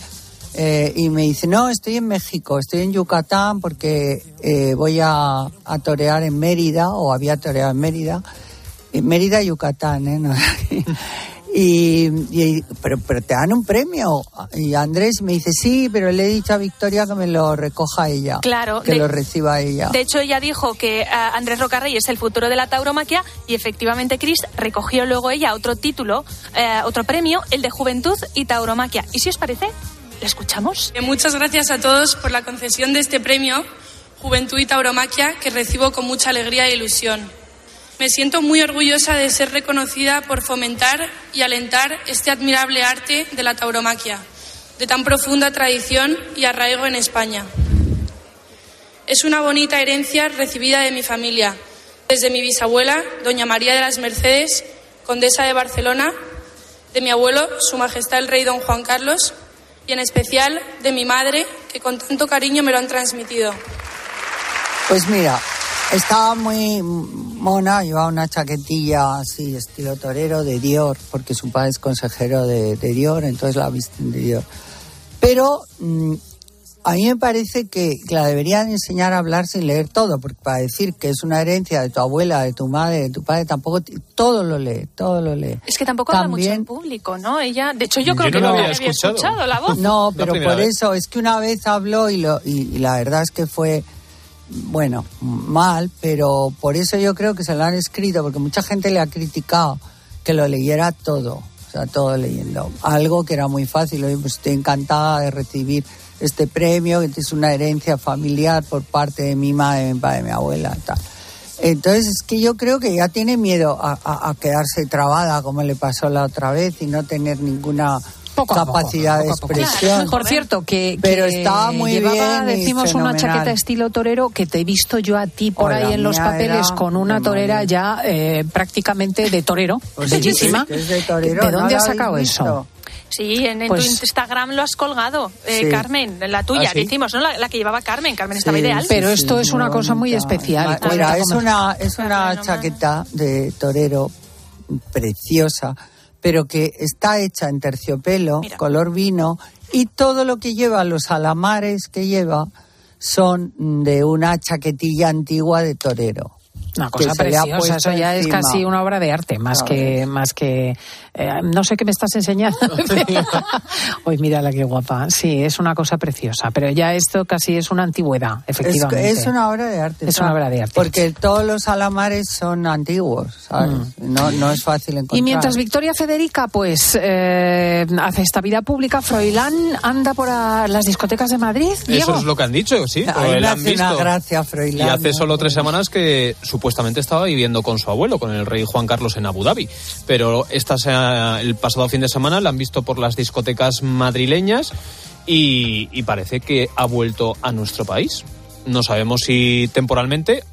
Eh, y me dice, no, estoy en México, estoy en Yucatán porque eh, voy a, a torear en Mérida, o había toreado en Mérida. En Mérida, Yucatán, ¿eh? No. y, y- pero, pero te dan un premio. Y Andrés me dice, sí, pero le he dicho a Victoria que me lo recoja ella. Claro, Que de- lo reciba ella. De hecho, ella dijo que ah, Andrés Rocarrey es el futuro de la tauromaquia y efectivamente Chris recogió luego ella otro título, eh, otro premio, el de Juventud y Tauromaquia. ¿Y si os parece? ¿La escuchamos? Eh, Muchas gracias a todos por la concesión de este premio Juventud y Tauromaquia que recibo con mucha alegría e ilusión. Me siento muy orgullosa de ser reconocida por fomentar y alentar este admirable arte de la tauromaquia, de tan profunda tradición y arraigo en España. Es una bonita herencia recibida de mi familia, desde mi bisabuela, doña María de las Mercedes, condesa de Barcelona, de mi abuelo, Su Majestad el Rey Don Juan Carlos, y en especial de mi madre, que con tanto cariño me lo han transmitido. Pues mira, estaba muy mona, llevaba una chaquetilla así, estilo torero de Dior, porque su padre es consejero de, Dior, entonces la visten de Dior. Pero mm, a mí me parece que la deberían enseñar a hablar sin leer todo, porque para decir que es una herencia de tu abuela, de tu madre, de tu padre, tampoco todo lo lee, todo lo lee. Es que tampoco habla mucho También- en público, ¿no? Ella, de hecho, yo creo Yo que no había escuchado. escuchado. la voz. No, pero por vez. eso, es que una vez habló y, lo, y, y la verdad es que fue, bueno, mal, pero por eso yo creo que se lo han escrito, porque mucha gente le ha criticado que lo leyera todo, o sea, todo leyendo. Algo que era muy fácil, oye, pues estoy encantada de recibir este premio, que es una herencia familiar por parte de mi madre, de mi padre, de mi abuela, tal. Entonces es que yo creo que ya tiene miedo a, a- a quedarse trabada como le pasó la otra vez y no tener ninguna capacidad de expresión. Por cierto, que, Pero que estaba muy llevaba, bien decimos, una chaqueta estilo torero que te he visto yo a ti por ahí en los papeles con una torera ya eh, prácticamente de torero, Pues bellísima. es de torero, ¿De ¿no dónde has sacado eso? Sí, en, en Pues- tu Instagram lo has colgado, eh, Sí. Carmen, la tuya, ¿Ah, sí? decimos, ¿no? La, la que llevaba Carmen, Carmen estaba Sí, ideal. Pero esto es una cosa muy especial. Mira, es una, es una chaqueta de torero preciosa, pero que está hecha en terciopelo, color vino, y todo lo que lleva, los alamares que lleva, son de una chaquetilla antigua de torero. Una que cosa se le ha preciosa, eso ya es casi una obra de arte, más que, más que, eh, no sé qué me estás enseñando. Hoy mira la que guapa, sí, es una cosa preciosa, pero ya esto casi es una antigüedad, Es, efectivamente. es una obra de arte. Es una obra de arte. Porque todos los alamares son antiguos, ¿sabes? No, no es fácil encontrar. Mm. Y mientras Victoria Federica pues eh, hace esta vida pública, Froilán anda por a- las discotecas de Madrid. Diego. Eso es lo que han dicho, sí. A o mí me la han hace una visto. gracia, Froilán. Y hace solo tres semanas que supuestamente estaba viviendo con su abuelo, con el rey Juan Carlos en Abu Dhabi. Pero esta el pasado fin de semana la han visto por las discotecas madrileñas y parece que ha vuelto a nuestro país. No sabemos si temporalmente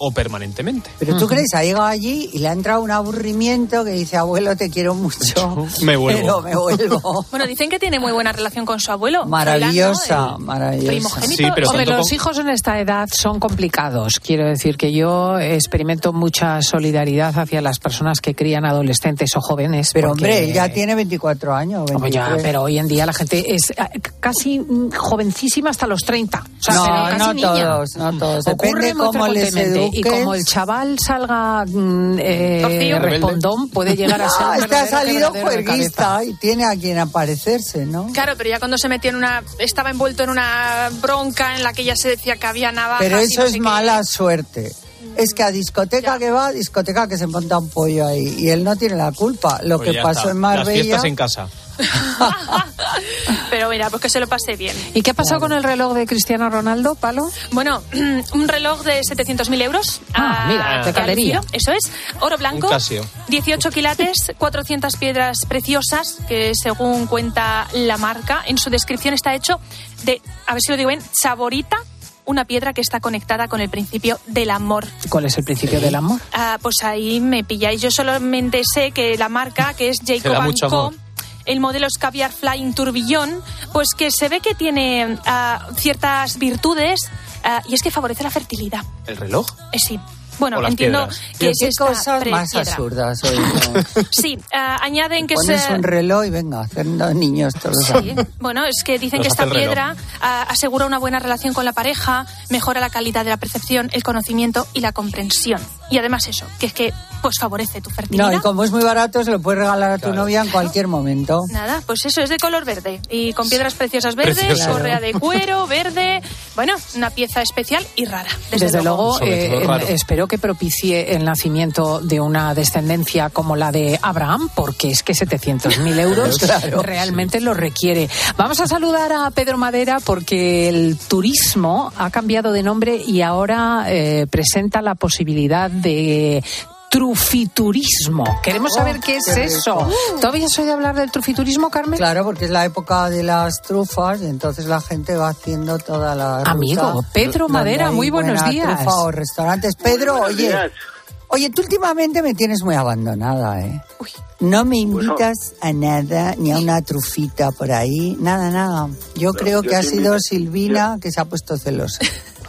o permanentemente. Pero tú crees, ha llegado allí y le ha entrado un aburrimiento que dice, abuelo, te quiero mucho. Me vuelvo. Pero me vuelvo. Bueno, dicen que tiene muy buena relación con su abuelo. Maravillosa, maravillosa. primogénito. Sí, pero Hombre, los hijos en esta edad son complicados. Quiero decir que yo experimento mucha solidaridad hacia las personas que crían adolescentes o jóvenes. Pero porque- hombre, ya tiene 24 años. Hombre, ya, 23. pero hoy en día la gente es eh, casi jovencísima hasta los 30. O sea, No, pero casi no niña. todos, no todos. Depende muy cómo les frecuentemente. Y como el chaval salga mm, eh, respondón, puede llegar a ser No, un es que ha salido juerguista y tiene a quien aparecerse, ¿no? Claro, pero ya cuando se metió en una. Estaba envuelto en una bronca en la que ya se decía que había navajas. Pero eso no es qué. mala suerte. Es que a discoteca que va, discoteca que se monta un pollo ahí. Y él no tiene la culpa. Lo Pues que pasó está. en Las Marbella. fiestas en casa. Pero mira, pues que se lo pase bien. ¿Y qué ha pasado con el reloj de Cristiano Ronaldo, Palo? Bueno, un reloj de 700.000 euros. Ah, mira, de que ha caldería. lucido. Eso es, oro blanco, Un Casio. 18 quilates, 400 piedras preciosas, que según cuenta la marca, en su descripción está hecho de, a ver si lo digo bien, saborita, una piedra que está conectada con el principio del amor. ¿Cuál es el principio del amor? Ah, pues ahí me pilláis. Yo solamente sé que la marca, que es Jacob Co., amor. El modelo es Caviar Flying Tourbillon, pues que se ve que tiene ah, ciertas virtudes ah, y es que favorece la fertilidad. ¿El reloj? Eh, sí. Bueno, entiendo piedras. que es esta cosas más absurdas hoy. ¿no? Sí, ah, añaden que Pones se... un reloj y venga, haciendo niños todos los Sí, años. bueno, es que dicen Nos que esta piedra asegura una buena relación con la pareja, mejora la calidad de la percepción, el conocimiento y la comprensión. Y además eso, que es que pues favorece tu fertilidad. No, y como es muy barato, se lo puedes regalar a tu novia en cualquier momento. Nada, pues eso es de color verde y con piedras preciosas verdes, Precioso. correa de cuero verde, bueno, una pieza especial y rara. Desde, Desde, luego, eh, raro. espero que propicie el nacimiento de una descendencia como la de Abraham, porque es que 700.000 euros Claro. realmente lo requiere. Vamos a saludar a Pedro Madera porque el turismo ha cambiado de nombre y ahora eh, presenta la posibilidad de trufiturismo. Queremos saber qué es Oh, qué eso. ¿Todavía has oído hablar del trufiturismo, Carmen? Claro, porque es la época de las trufas y entonces la gente va haciendo toda la Amigo, ruta Pedro Madera, muy buenos días. trufa o restaurantes. Pedro, Buenos oye, días. oye, tú últimamente me tienes muy abandonada, ¿eh? No me invitas a nada, ni a una trufita por ahí, nada, nada. Yo creo yo que ha sido invito- Silvina que se ha puesto celosa.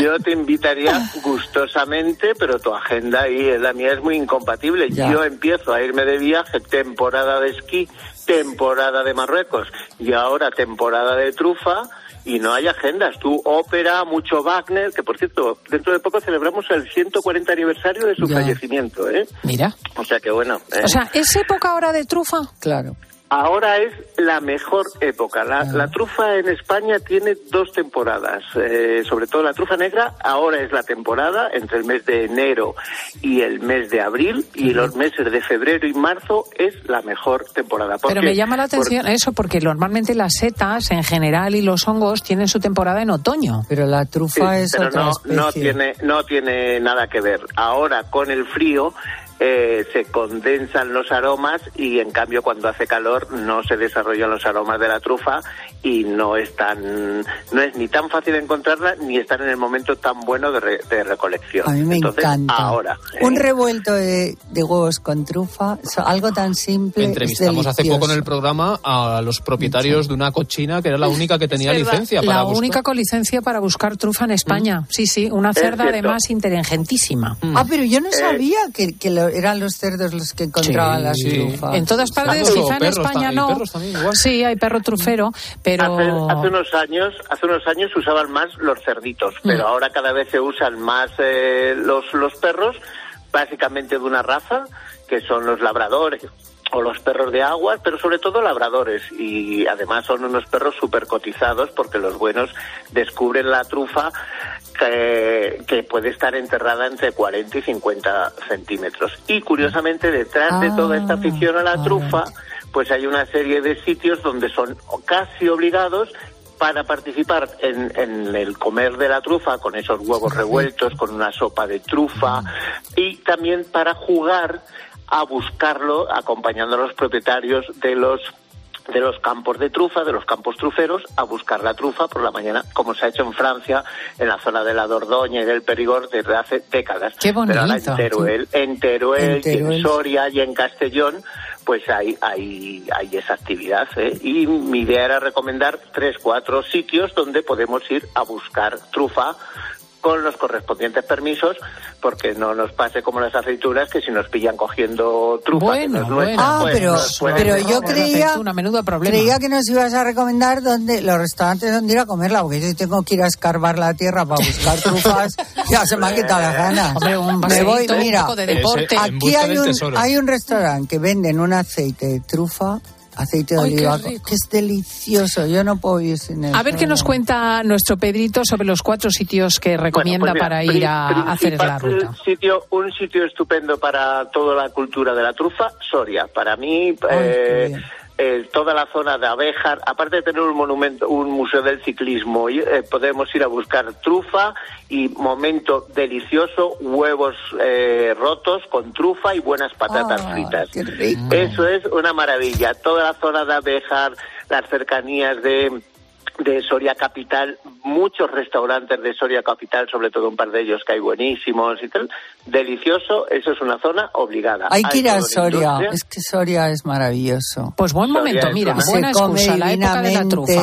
Yo te invitaría gustosamente, pero tu agenda y la mía es muy incompatible. Ya. Yo empiezo a irme de viaje, temporada de esquí, temporada de Marruecos y ahora temporada de trufa y no hay agendas. Tú ópera, mucho Wagner, que por cierto, dentro de poco celebramos el 140 aniversario de su Ya. fallecimiento, ¿eh? Mira. O sea que bueno. eh. O sea, ¿es época ahora de trufa? Claro. Ahora es la mejor época. La, la trufa en España tiene dos temporadas, eh, sobre todo la trufa negra. Ahora es la temporada entre el mes de enero y el mes de abril y los meses de febrero y marzo es la mejor temporada. ¿Por Pero qué? me llama la Porque- atención eso porque normalmente las setas en general y los hongos tienen su temporada en otoño. Pero la trufa Sí, es pero otra no, especie. no tiene no tiene nada que ver. Ahora con el frío eh, se condensan los aromas y en cambio cuando hace calor no se desarrollan los aromas de la trufa y no es tan no es ni tan fácil encontrarla ni están en el momento tan bueno de, re- de recolección. A mí me Entonces, encanta. Ahora. Un ¿eh? revuelto de, de huevos con trufa, algo tan simple. es Entrevistamos hace poco en el programa a los propietarios de una cochina que era la única que tenía licencia para La buscar. única con licencia para buscar trufa en España. Sí, sí, una cerda además inteligentísima. Ah, pero yo no Eh, sabía que, que lo- eran los cerdos los que encontraban Sí, las sí. trufas. En todas partes, quizá en España no. también, igual. Sí, hay perro trufero, pero Hace, hace unos años, hace unos años usaban más los cerditos, Mm. pero ahora cada vez se usan más eh, los los perros, básicamente de una raza que son los labradores o los perros de aguas, pero sobre todo labradores y además son unos perros súper cotizados porque los buenos descubren la trufa que, que puede estar enterrada entre 40 y 50 centímetros. Y curiosamente detrás de toda esta afición a la trufa, pues hay una serie de sitios donde son casi obligados para participar en, en el comer de la trufa con esos huevos revueltos, con una sopa de trufa y también para jugar a buscarlo acompañando a los propietarios de los de los campos de trufa, de los campos truferos, a buscar la trufa por la mañana, como se ha hecho en Francia, en la zona de la Dordoña y del Perigord desde hace décadas. Qué bonito. Pero ahora en Teruel, en Teruel, En y en. Soria y en Castellón, pues hay, hay, hay esa actividad. ¿eh? Y mi idea era recomendar tres, cuatro sitios donde podemos ir a buscar trufa con los correspondientes permisos, porque no nos pase como las aceitunas, que si nos pillan cogiendo trufa, que no es nuestra, Ah, pues pero, nos pueden pero robar. yo creía, Una problema. creía que nos ibas a recomendar donde los restaurantes donde ir a comerla, porque yo tengo que ir a escarbar la tierra para buscar trufas, ya se me han quitado las ganas. Hombre, un me voy, mira, de deporte. aquí hay un, hay un restaurante que venden un aceite de trufa, aceite de Ay, oliva, que es delicioso, yo no puedo vivir sin él. A ver qué nos cuenta nuestro Pedrito sobre los cuatro sitios que recomienda Bueno, pues para mira, ir a hacer la ruta. Sitio, un sitio estupendo para toda la cultura de la trufa, Soria. Para mí, eh, eh, toda la zona de Abejar, aparte de tener un monumento, un museo del ciclismo, eh, podemos ir a buscar trufa y momento delicioso, huevos eh, rotos con trufa y buenas patatas Ah, fritas. qué rico. Eso es una maravilla. Toda la zona de Abejar, las cercanías de de Soria Capital, muchos restaurantes de Soria Capital, sobre todo un par de ellos que hay buenísimos y tal. Delicioso, eso es una zona obligada. Hay que ir a Soria, industria. es que Soria es maravilloso. Pues buen Soria momento, mira, una- buena se come excusa, la época de la trufa.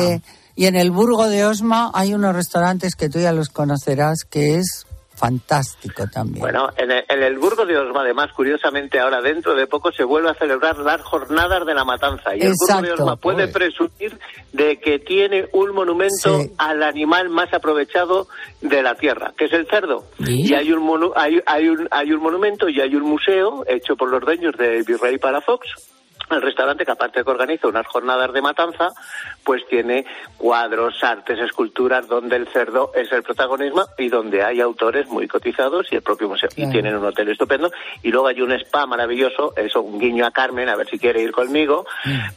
Y en el Burgo de Osma hay unos restaurantes que tú ya los conocerás, que es fantástico también. Bueno, en el, en el Burgo de Osma, además, curiosamente, ahora dentro de poco se vuelve a celebrar las jornadas de la matanza. Y el Burgo de. Osma puede presumir de que tiene un monumento Sí. al animal más aprovechado de la tierra, que es el cerdo. Y hay un, monu- hay, hay, un, hay un monumento y hay un museo hecho por los dueños de Virrey Palafox. El restaurante, que aparte que organiza unas jornadas de matanza, pues tiene cuadros, artes, esculturas donde el cerdo es el protagonismo y donde hay autores muy cotizados y el propio museo. Y tienen un hotel estupendo. Y luego hay un spa maravilloso, eso, un guiño a Carmen, a ver si quiere ir conmigo.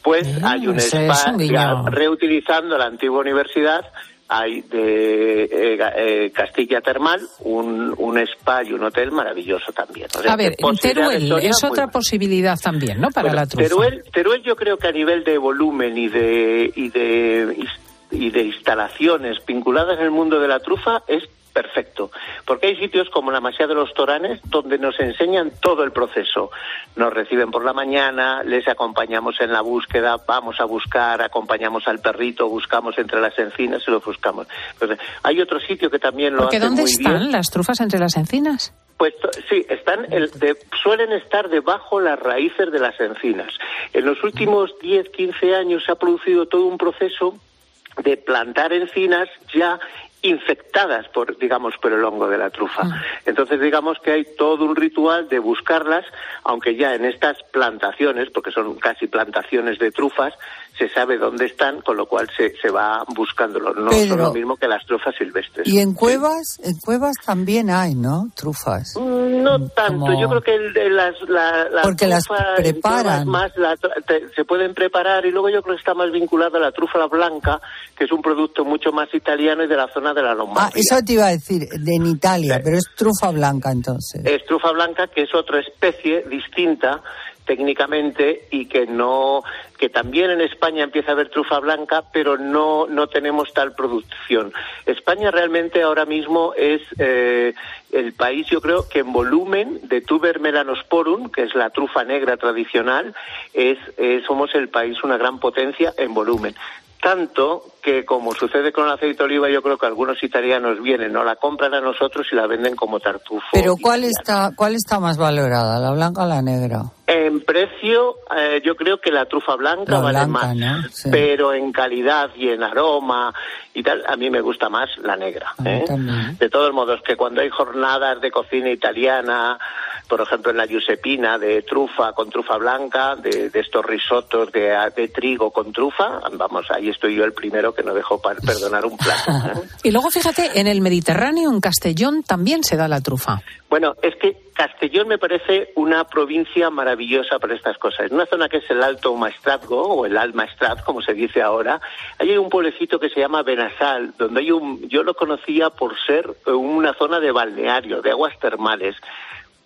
Pues hay un spa un ya reutilizando la antigua universidad. Hay de eh, eh, Castilla Termal un, un spa y un hotel maravilloso también. O sea, A ver, Teruel es otra posibilidad también, ¿no? Para bueno, la trufa. Teruel, Teruel yo creo que a nivel de volumen y de, y de, y de instalaciones vinculadas en el mundo de la trufa es perfecto, porque hay sitios como la Masía de los Toranes donde nos enseñan todo el proceso. Nos reciben por la mañana, les acompañamos en la búsqueda, vamos a buscar, acompañamos al perrito, buscamos entre las encinas y lo buscamos. Entonces, hay otro sitio que también lo Porque ¿dónde muy están bien. las trufas entre las encinas? Pues sí, están el- de- suelen estar debajo las raíces de las encinas. En los últimos 10, 15 años se ha producido todo un proceso de plantar encinas ya infectadas por digamos por el hongo de la trufa. Entonces digamos que hay todo un ritual de buscarlas, aunque ya en estas plantaciones, porque son casi plantaciones de trufas, se sabe dónde están, con lo cual se, se va buscándolo. No son Pedro. lo mismo que las trufas silvestres. Y en cuevas, en cuevas también hay, ¿no? Trufas. No tanto, Como- yo creo que el las, la, las Porque las trufas preparan. Más la te- se pueden preparar y luego yo creo que está más vinculada a la trufa blanca, que es un producto mucho más italiano y de la zona de la Ah, Lombardía. eso te iba a decir, de en Italia, pero es trufa blanca entonces. Es trufa blanca, que es otra especie distinta técnicamente y que no que también en España empieza a haber trufa blanca pero no no tenemos tal producción. España realmente ahora mismo es eh, el país yo creo que en volumen de tuber melanosporum que es la trufa negra tradicional es, eh, somos el país una gran potencia en volumen. Tanto que como sucede con el aceite de oliva yo creo que algunos italianos vienen no la compran a nosotros y la venden como tartufo Pero ¿cuál está, cuál está más valorada, la blanca o la negra? En precio, eh, yo creo que la trufa blanca La vale blanca, más, ¿no? Sí. pero en calidad y en aroma y tal, a mí me gusta más la negra. ¿eh? De todos modos, que cuando hay jornadas de cocina italiana, por ejemplo en la Giuseppina de trufa con trufa blanca, de, de estos risotos de, de trigo con trufa, vamos, ahí estoy yo el primero que no dejo perdonar un plato. ¿eh? Y luego fíjate, en el Mediterráneo, en Castellón, también se da la trufa. Bueno, es que Castellón me parece una provincia maravillosa para estas cosas. En una zona que es el Alto Maestrazgo, o el Alt Maestraz, como se dice ahora, hay un pueblecito que se llama Benasal, donde hay un, yo lo conocía por ser eh, una zona de balneario, de aguas termales.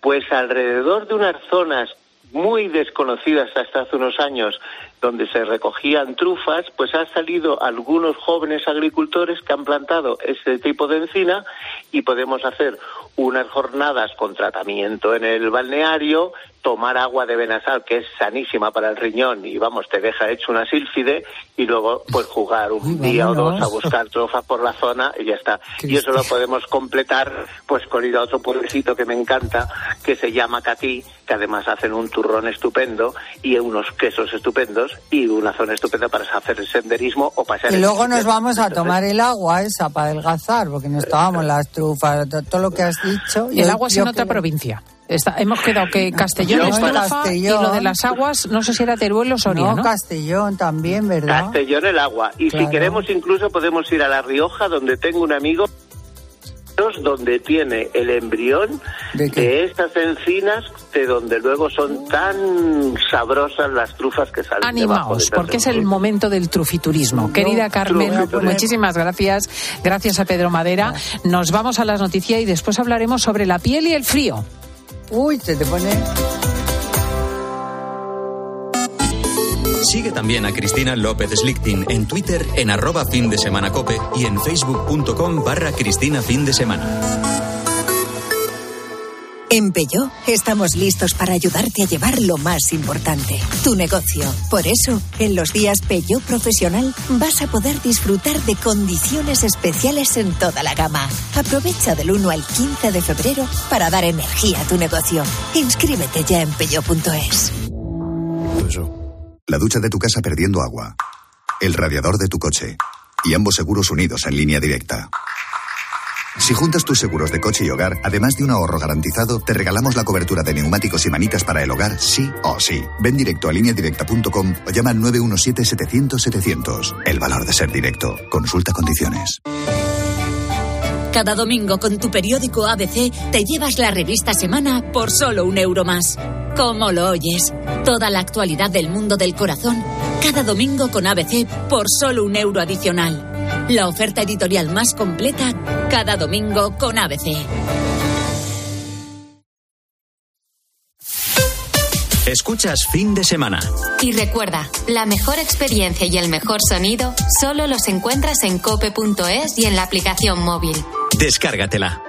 Pues alrededor de unas zonas muy desconocidas hasta hace unos años donde se recogían trufas, pues han salido algunos jóvenes agricultores que han plantado ese tipo de encina y podemos hacer unas jornadas con tratamiento en el balneario, tomar agua de Benasal, que es sanísima para el riñón y vamos, te deja hecho una sílfide y luego pues jugar un día o dos a buscar trofas por la zona y ya está. Y eso lo podemos completar pues con ir a otro pueblecito que me encanta, que se llama Catí, que además hacen un turrón estupendo y unos quesos estupendos y una zona estupenda para hacer el senderismo o pasar Y luego nos vamos a tomar el agua esa para adelgazar, porque nos tomamos las trufas, to- todo lo que has dicho. El Yo- agua es en otra creo- provincia. Está- hemos quedado que Castellón Yo Castellón. y lo de las aguas, no sé si era Teruel o Soria, No, ¿no? Castellón también, ¿verdad? Castellón el agua. Y Claro. si queremos incluso podemos ir a La Rioja, donde tengo un amigo donde tiene el embrión de, estas encinas de donde luego son tan sabrosas las trufas que salen de Animaos, porque es el momento del trufiturismo. Querida Carmen, trufiturismo. muchísimas gracias. Gracias a Pedro Madera. Nos vamos a las noticias y después hablaremos sobre la piel y el frío. Uy, se te pone... Sigue también a Cristina López Slichting en Twitter en arroba fin de semana cope y en facebook.com barra Cristina fin de semana. En Peugeot estamos listos para ayudarte a llevar lo más importante, tu negocio. Por eso, en los días Peugeot Profesional vas a poder disfrutar de condiciones especiales en toda la gama. Aprovecha del 1 al 15 de febrero para dar energía a tu negocio. Inscríbete ya en peugeot.es. La ducha de tu casa perdiendo agua. El radiador de tu coche. Y ambos seguros unidos en línea directa. Si juntas tus seguros de coche y hogar, además de un ahorro garantizado, te regalamos la cobertura de neumáticos y manitas para el hogar, sí o sí. Ven directo a lineadirecta.com o llama al 917-700-700. El valor de ser directo. Consulta condiciones. Cada domingo con tu periódico ABC te llevas la revista Semana por solo un euro más. ¿Cómo lo oyes? Toda la actualidad del mundo del corazón, cada domingo con ABC por solo un euro adicional. La oferta editorial más completa, cada domingo con ABC. Escuchas fin de semana. Y recuerda, la mejor experiencia y el mejor sonido solo los encuentras en cope.es y en la aplicación móvil. Descárgatela.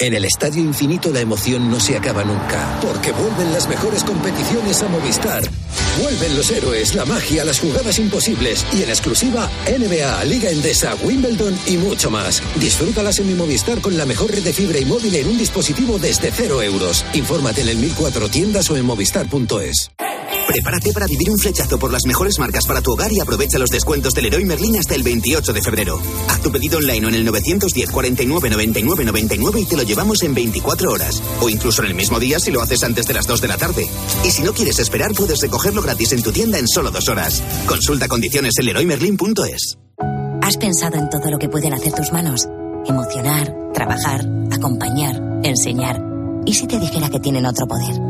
En el Estadio Infinito la emoción no se acaba nunca, porque vuelven las mejores competiciones a Movistar. Vuelven los héroes, la magia, las jugadas imposibles y en exclusiva NBA, Liga Endesa, Wimbledon y mucho más. Disfrútalas en mi Movistar con la mejor red de fibra y móvil en un dispositivo desde cero euros. Infórmate en el 1004 tiendas o en movistar.es. Prepárate para vivir un flechazo por las mejores marcas para tu hogar y aprovecha los descuentos del Leroy Merlin hasta el 28 de febrero. Haz tu pedido online en el 910 49 99 99 y te lo llevamos en 24 horas. O incluso en el mismo día si lo haces antes de las 2 de la tarde. Y si no quieres esperar, puedes recogerlo gratis en tu tienda en solo dos horas. Consulta condiciones en leroymerlin.es. ¿Has pensado en todo lo que pueden hacer tus manos? Emocionar, trabajar, acompañar, enseñar. ¿Y si te dijera que tienen otro poder?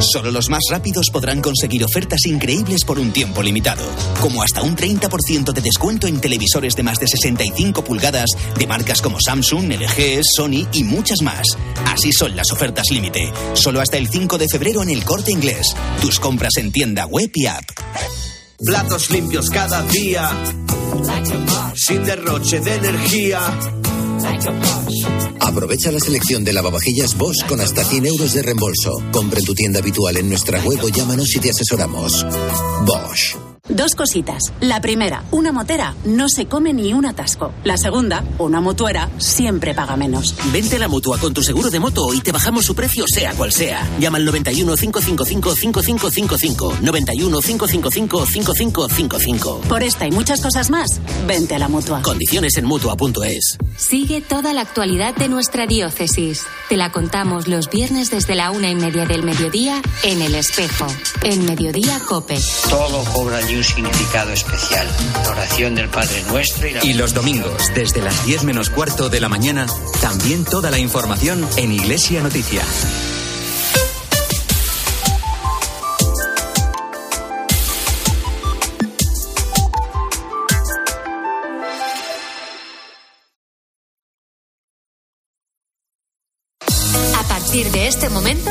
Solo los más rápidos podrán conseguir ofertas increíbles por un tiempo limitado, como hasta un 30% de descuento en televisores de más de 65 pulgadas de marcas como Samsung, LG, Sony y muchas más. Así son las ofertas límite, solo hasta el 5 de febrero en el corte inglés. Tus compras en tienda web y app. Platos limpios cada día, sin derroche de energía. Aprovecha la selección de lavavajillas Bosch con hasta 100 euros de reembolso. Compra en tu tienda habitual en nuestra web o llámanos y te asesoramos. Bosch. Dos cositas. La primera, una motera no se come ni un atasco. La segunda, una mutuera siempre paga menos. Vente a la mutua con tu seguro de moto y te bajamos su precio sea cual sea. Llama al 91 555 5555. 91 555 5555. Por esta y muchas cosas más, vente a la mutua. Condiciones en mutua.es. Sigue toda la actualidad de nuestra diócesis. Te la contamos los viernes desde la una y media del mediodía en El Espejo. En Mediodía Cope. Todo cobra allí un significado especial. La oración del Padre Nuestro y la... Y los domingos, desde las 10 menos cuarto de la mañana, también toda la información en Iglesia Noticia. A partir de este momento,